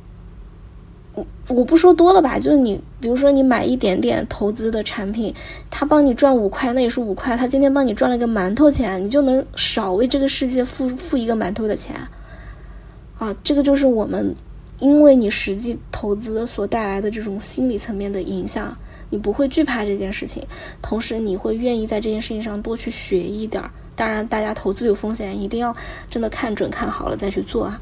我不说多了吧，就是你，比如说你买一点点投资的产品，他帮你赚五块，那也是五块。他今天帮你赚了一个馒头钱，你就能少为这个世界付付一个馒头的钱，啊，这个就是我们因为你实际投资所带来的这种心理层面的影响，你不会惧怕这件事情，同时你会愿意在这件事情上多去学一点儿。当然，大家投资有风险，一定要真的看准看好了再去做啊。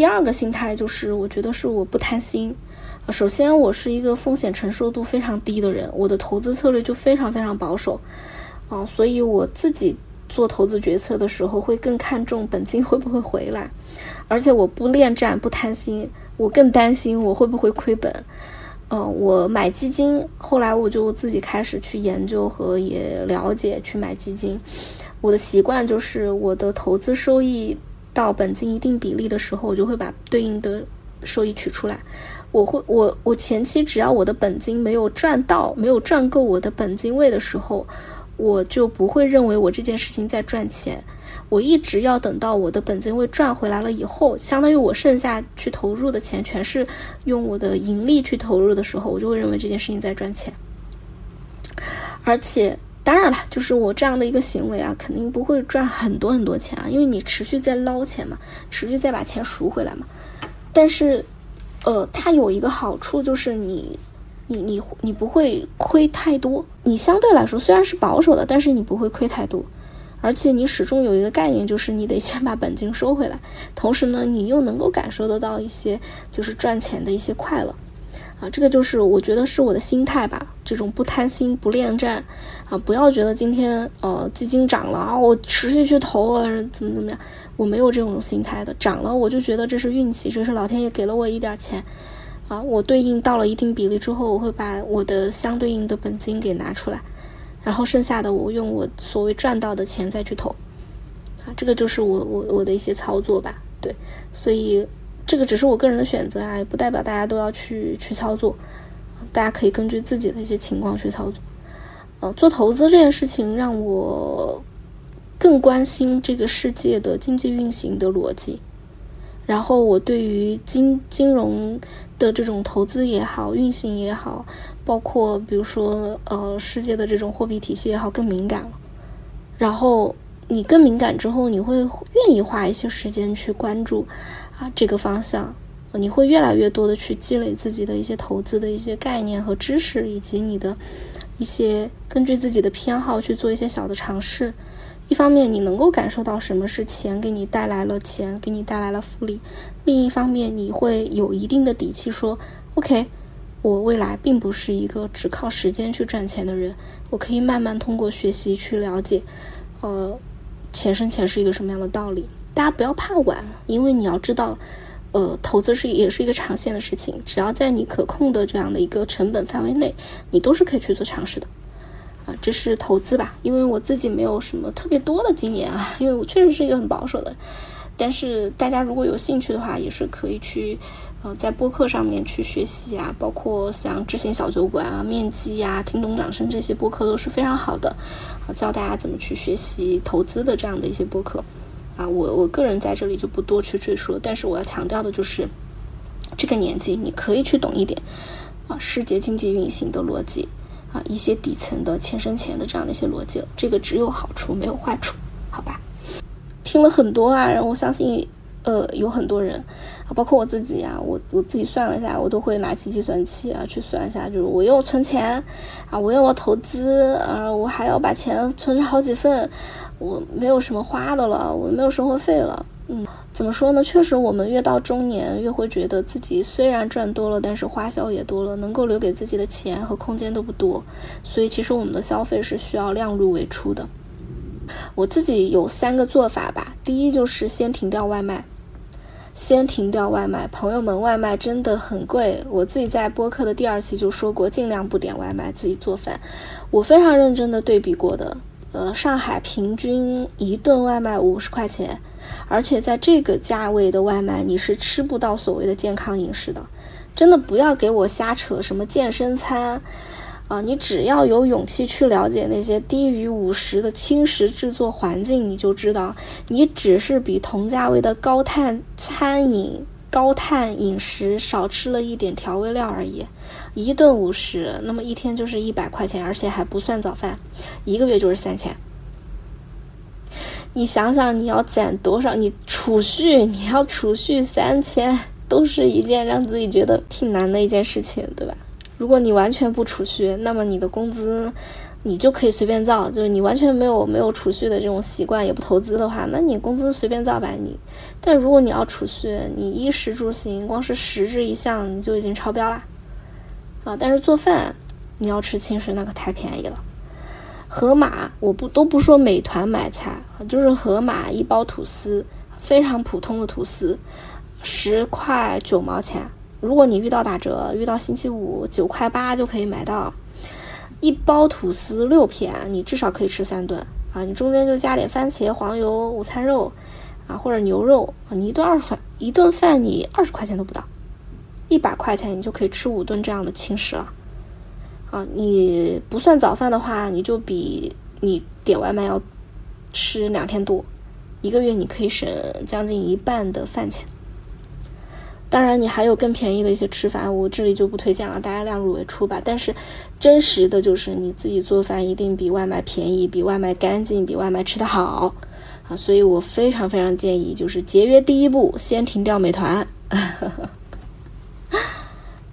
第二个心态就是，我觉得是我不贪心。首先，我是一个风险承受度非常低的人，我的投资策略就非常非常保守。嗯，所以我自己做投资决策的时候，会更看重本金会不会回来。而且我不恋战，不贪心，我更担心我会不会亏本。嗯，我买基金，后来我就自己开始去研究和也了解去买基金。我的习惯就是，我的投资收益。到本金一定比例的时候，我就会把对应的收益取出来。我会，我我前期只要我的本金没有赚到，没有赚够我的本金位的时候，我就不会认为我这件事情在赚钱。我一直要等到我的本金位赚回来了以后，相当于我剩下去投入的钱全是用我的盈利去投入的时候，我就会认为这件事情在赚钱，而且。当然了，就是我这样的一个行为啊，肯定不会赚很多很多钱啊，因为你持续在捞钱嘛，持续在把钱赎回来嘛。但是，呃，它有一个好处，就是你，你，你，你不会亏太多。你相对来说虽然是保守的，但是你不会亏太多。而且你始终有一个概念，就是你得先把本金收回来，同时呢，你又能够感受得到一些就是赚钱的一些快乐。啊，这个就是我觉得是我的心态吧，这种不贪心、不恋战，啊，不要觉得今天呃基金涨了啊，我持续去投啊，怎么怎么样，我没有这种心态的，涨了我就觉得这是运气，这是老天爷给了我一点钱，啊，我对应到了一定比例之后，我会把我的相对应的本金给拿出来，然后剩下的我用我所谓赚到的钱再去投，啊，这个就是我我我的一些操作吧，对，所以。这个只是我个人的选择啊，也不代表大家都要去去操作。大家可以根据自己的一些情况去操作。呃，做投资这件事情让我更关心这个世界的经济运行的逻辑。然后我对于金金融的这种投资也好，运行也好，包括比如说呃世界的这种货币体系也好，更敏感了。然后你更敏感之后，你会愿意花一些时间去关注啊这个方向。你会越来越多的去积累自己的一些投资的一些概念和知识，以及你的一些根据自己的偏好去做一些小的尝试。一方面，你能够感受到什么是钱给你带来了钱，给你带来了复利；另一方面，你会有一定的底气说：“OK，我未来并不是一个只靠时间去赚钱的人，我可以慢慢通过学习去了解，呃，钱生钱是一个什么样的道理。”大家不要怕晚，因为你要知道。呃，投资是也是一个长线的事情，只要在你可控的这样的一个成本范围内，你都是可以去做尝试的，啊，这是投资吧？因为我自己没有什么特别多的经验啊，因为我确实是一个很保守的，但是大家如果有兴趣的话，也是可以去，呃，在播客上面去学习啊，包括像知行小酒馆啊、面基呀、听懂掌声这些播客都是非常好的，啊，教大家怎么去学习投资的这样的一些播客。啊，我我个人在这里就不多去赘述了，但是我要强调的就是，这个年纪你可以去懂一点啊，世界经济运行的逻辑啊，一些底层的钱生钱的这样的一些逻辑，这个只有好处没有坏处，好吧？听了很多啊，然后我相信呃有很多人啊，包括我自己啊，我我自己算了一下，我都会拿起计算器啊去算一下，就是我又存钱啊，我又要投资啊，我还要把钱存成好几份。我没有什么花的了，我没有生活费了。嗯，怎么说呢？确实，我们越到中年，越会觉得自己虽然赚多了，但是花销也多了，能够留给自己的钱和空间都不多。所以，其实我们的消费是需要量入为出的。我自己有三个做法吧。第一，就是先停掉外卖，先停掉外卖。朋友们，外卖真的很贵。我自己在播客的第二期就说过，尽量不点外卖，自己做饭。我非常认真的对比过的。呃，上海平均一顿外卖五十块钱，而且在这个价位的外卖，你是吃不到所谓的健康饮食的。真的不要给我瞎扯什么健身餐啊！你只要有勇气去了解那些低于五十的轻食制作环境，你就知道，你只是比同价位的高碳餐饮。高碳饮食，少吃了一点调味料而已，一顿五十，那么一天就是一百块钱，而且还不算早饭，一个月就是三千。你想想，你要攒多少？你储蓄，你要储蓄三千，都是一件让自己觉得挺难的一件事情，对吧？如果你完全不储蓄，那么你的工资。你就可以随便造，就是你完全没有没有储蓄的这种习惯，也不投资的话，那你工资随便造吧你。但如果你要储蓄，你衣食住行，光是食这一项你就已经超标啦。啊！但是做饭，你要吃轻食那可太便宜了。盒马，我不都不说美团买菜，就是盒马一包吐司，非常普通的吐司，十块九毛钱。如果你遇到打折，遇到星期五九块八就可以买到。一包吐司六片，你至少可以吃三顿啊！你中间就加点番茄、黄油、午餐肉啊，或者牛肉啊，你一顿二十饭，一顿饭你二十块钱都不到，一百块钱你就可以吃五顿这样的轻食了啊！你不算早饭的话，你就比你点外卖要吃两天多，一个月你可以省将近一半的饭钱。当然，你还有更便宜的一些吃法，我这里就不推荐了，大家量入为出吧。但是，真实的就是你自己做饭一定比外卖便宜，比外卖干净，比外卖吃的好啊！所以我非常非常建议，就是节约第一步，先停掉美团。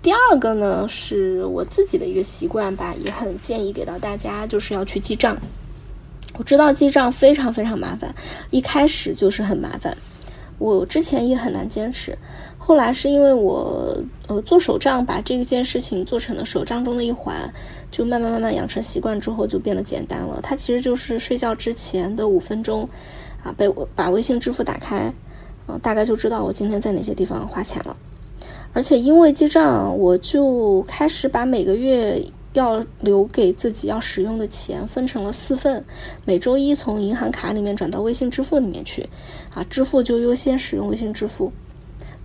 第二个呢，是我自己的一个习惯吧，也很建议给到大家，就是要去记账。我知道记账非常非常麻烦，一开始就是很麻烦，我之前也很难坚持。后来是因为我呃做手账，把这件事情做成了手账中的一环，就慢慢慢慢养成习惯之后，就变得简单了。它其实就是睡觉之前的五分钟，啊，被我把微信支付打开，啊，大概就知道我今天在哪些地方花钱了。而且因为记账，我就开始把每个月要留给自己要使用的钱分成了四份，每周一从银行卡里面转到微信支付里面去，啊，支付就优先使用微信支付。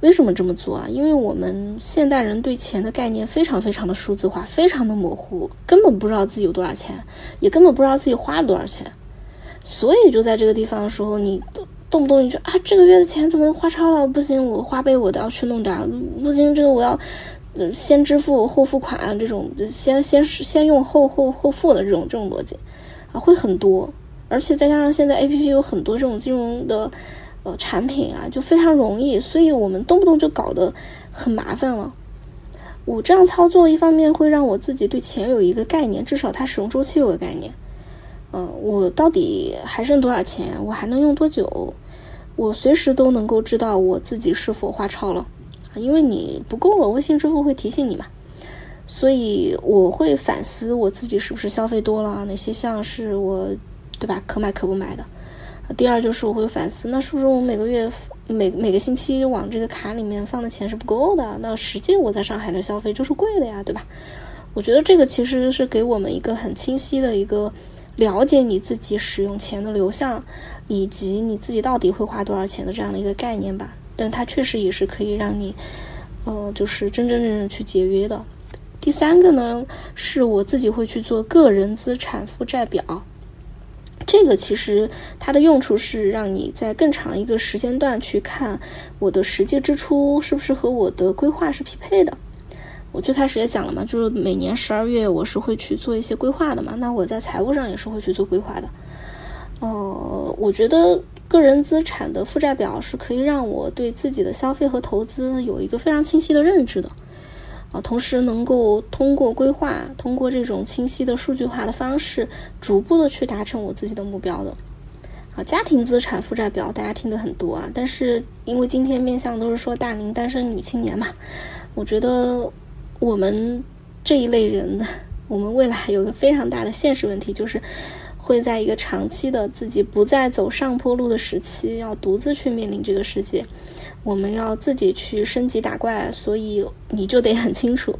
为什么这么做啊？因为我们现代人对钱的概念非常非常的数字化，非常的模糊，根本不知道自己有多少钱，也根本不知道自己花了多少钱。所以就在这个地方的时候，你动不动你就啊，这个月的钱怎么花超了？不行，我花呗我都要去弄点儿，不行，这个我要先支付后付款这种，先先先用后后后付的这种这种逻辑啊，会很多。而且再加上现在 A P P 有很多这种金融的呃产品啊，就非常容易，所以我们动不动就搞得很麻烦了。我这样操作，一方面会让我自己对钱有一个概念，至少它使用周期有个概念。嗯，我到底还剩多少钱？我还能用多久？我随时都能够知道我自己是否花超了，因为你不够了，微信支付会提醒你嘛。所以我会反思我自己是不是消费多了，哪些项是我。对吧？可买可不买的。第二就是我会反思，那是不是我每个月每每个星期往这个卡里面放的钱是不够的？那实际我在上海的消费就是贵的呀，对吧？我觉得这个其实是给我们一个很清晰的一个了解你自己使用钱的流向，以及你自己到底会花多少钱的这样的一个概念吧。但它确实也是可以让你，呃，就是真真正正去节约的。第三个呢，是我自己会去做个人资产负债表。这个其实它的用处是让你在更长一个时间段去看我的实际支出是不是和我的规划是匹配的。我最开始也讲了嘛，就是每年十二月我是会去做一些规划的嘛，那我在财务上也是会去做规划的。呃，我觉得个人资产的负债表是可以让我对自己的消费和投资有一个非常清晰的认知的。啊，同时能够通过规划，通过这种清晰的数据化的方式，逐步的去达成我自己的目标的。啊，家庭资产负债表大家听的很多啊，但是因为今天面向都是说大龄单身女青年嘛，我觉得我们这一类人，我们未来有个非常大的现实问题，就是会在一个长期的自己不再走上坡路的时期，要独自去面临这个世界。我们要自己去升级打怪，所以你就得很清楚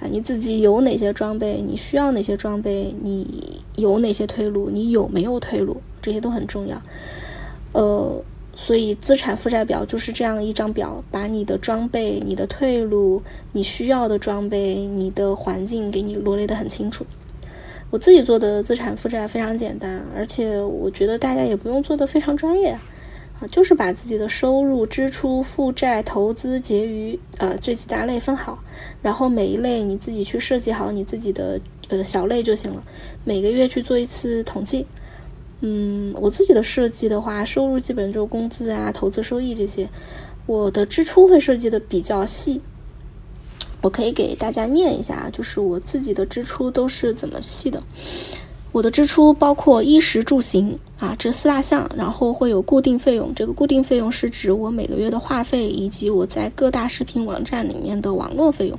啊，你自己有哪些装备，你需要哪些装备，你有哪些退路，你有没有退路，这些都很重要。呃，所以资产负债表就是这样一张表，把你的装备、你的退路、你需要的装备、你的环境给你罗列的很清楚。我自己做的资产负债非常简单，而且我觉得大家也不用做的非常专业。就是把自己的收入、支出、负债、投资、结余，呃，这几大类分好，然后每一类你自己去设计好你自己的呃小类就行了。每个月去做一次统计。嗯，我自己的设计的话，收入基本就工资啊、投资收益这些。我的支出会设计的比较细，我可以给大家念一下，就是我自己的支出都是怎么细的。我的支出包括衣食住行啊这四大项，然后会有固定费用。这个固定费用是指我每个月的话费以及我在各大视频网站里面的网络费用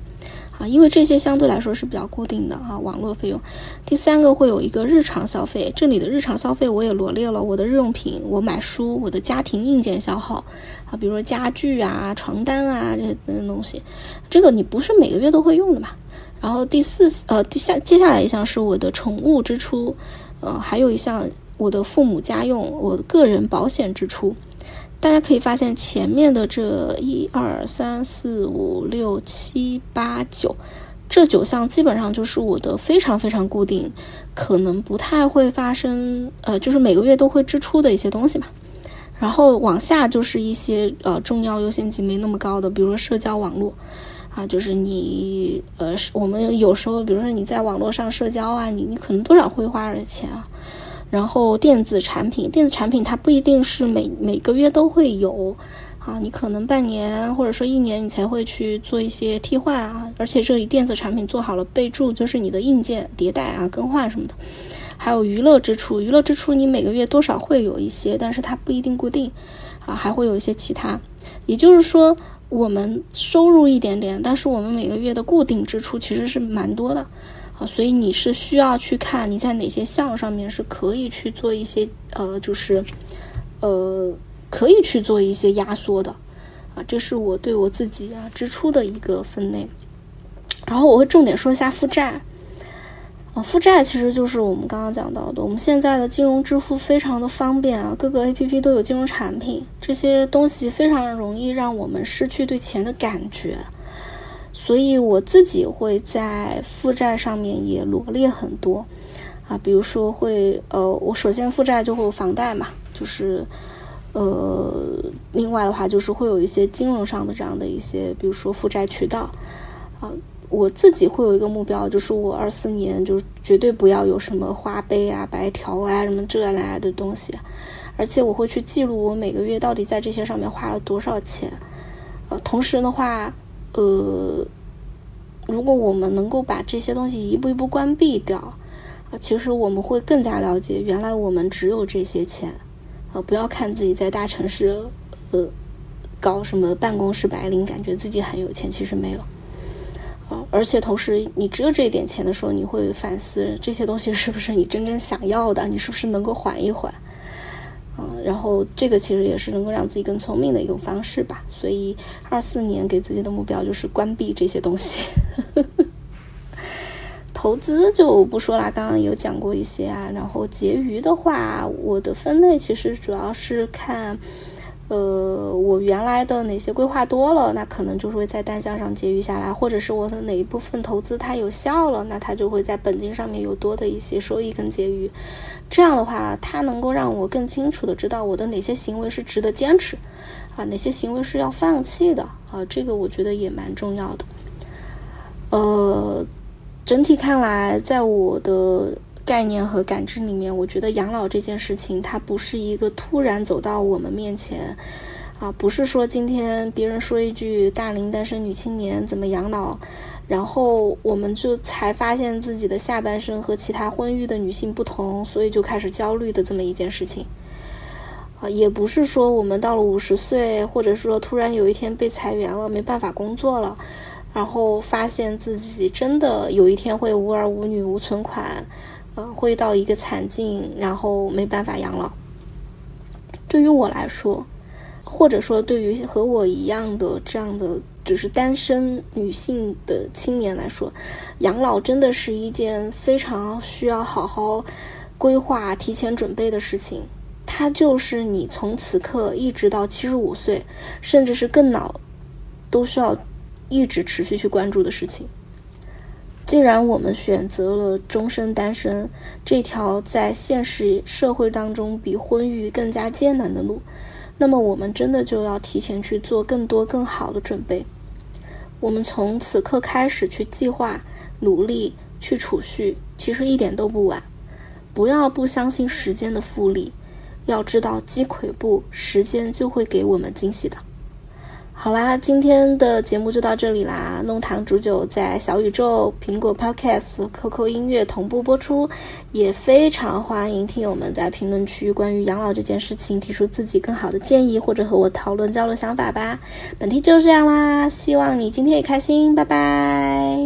啊，因为这些相对来说是比较固定的啊，网络费用。第三个会有一个日常消费，这里的日常消费我也罗列了我的日用品，我买书，我的家庭硬件消耗啊，比如说家具啊、床单啊这些东西，这个你不是每个月都会用的嘛。然后第四呃，下接下来一项是我的宠物支出，呃，还有一项我的父母家用，我个人保险支出。大家可以发现前面的这一二三四五六七八九这九项基本上就是我的非常非常固定，可能不太会发生，呃，就是每个月都会支出的一些东西嘛。然后往下就是一些呃重要优先级没那么高的，比如说社交网络。啊，就是你，呃，我们有时候，比如说你在网络上社交啊，你你可能多少会花点钱啊。然后电子产品，电子产品它不一定是每每个月都会有，啊，你可能半年或者说一年你才会去做一些替换啊。而且这里电子产品做好了备注，就是你的硬件迭代啊、更换什么的。还有娱乐支出，娱乐支出你每个月多少会有一些，但是它不一定固定，啊，还会有一些其他。也就是说。我们收入一点点，但是我们每个月的固定支出其实是蛮多的，啊，所以你是需要去看你在哪些项上面是可以去做一些呃，就是呃，可以去做一些压缩的，啊，这是我对我自己啊支出的一个分类，然后我会重点说一下负债。啊，负债其实就是我们刚刚讲到的，我们现在的金融支付非常的方便啊，各个 A P P 都有金融产品，这些东西非常容易让我们失去对钱的感觉，所以我自己会在负债上面也罗列很多，啊，比如说会呃，我首先负债就会有房贷嘛，就是呃，另外的话就是会有一些金融上的这样的一些，比如说负债渠道啊。我自己会有一个目标，就是我二四年就绝对不要有什么花呗啊、白条啊什么这那的东西，而且我会去记录我每个月到底在这些上面花了多少钱。呃，同时的话，呃，如果我们能够把这些东西一步一步关闭掉，啊，其实我们会更加了解原来我们只有这些钱。呃，不要看自己在大城市，呃，搞什么办公室白领，感觉自己很有钱，其实没有。而且同时，你只有这一点钱的时候，你会反思这些东西是不是你真正想要的，你是不是能够缓一缓，嗯，然后这个其实也是能够让自己更聪明的一种方式吧。所以二四年给自己的目标就是关闭这些东西。投资就不说了，刚刚有讲过一些啊。然后结余的话，我的分类其实主要是看。呃，我原来的哪些规划多了，那可能就是会在单项上结余下来，或者是我的哪一部分投资它有效了，那它就会在本金上面有多的一些收益跟结余。这样的话，它能够让我更清楚的知道我的哪些行为是值得坚持，啊，哪些行为是要放弃的，啊，这个我觉得也蛮重要的。呃，整体看来，在我的。概念和感知里面，我觉得养老这件事情，它不是一个突然走到我们面前，啊，不是说今天别人说一句“大龄单身女青年怎么养老”，然后我们就才发现自己的下半生和其他婚育的女性不同，所以就开始焦虑的这么一件事情，啊，也不是说我们到了五十岁，或者说突然有一天被裁员了，没办法工作了，然后发现自己真的有一天会无儿无女无存款。呃，会到一个惨境，然后没办法养老。对于我来说，或者说对于和我一样的这样的就是单身女性的青年来说，养老真的是一件非常需要好好规划、提前准备的事情。它就是你从此刻一直到七十五岁，甚至是更老，都需要一直持续去关注的事情。既然我们选择了终身单身这条在现实社会当中比婚育更加艰难的路，那么我们真的就要提前去做更多更好的准备。我们从此刻开始去计划、努力、去储蓄，其实一点都不晚。不要不相信时间的复利，要知道积跬步，时间就会给我们惊喜的。好啦，今天的节目就到这里啦。弄堂煮酒在小宇宙、苹果 Podcast、QQ 音乐同步播出，也非常欢迎听友们在评论区关于养老这件事情提出自己更好的建议，或者和我讨论交流想法吧。本期就是这样啦，希望你今天也开心，拜拜。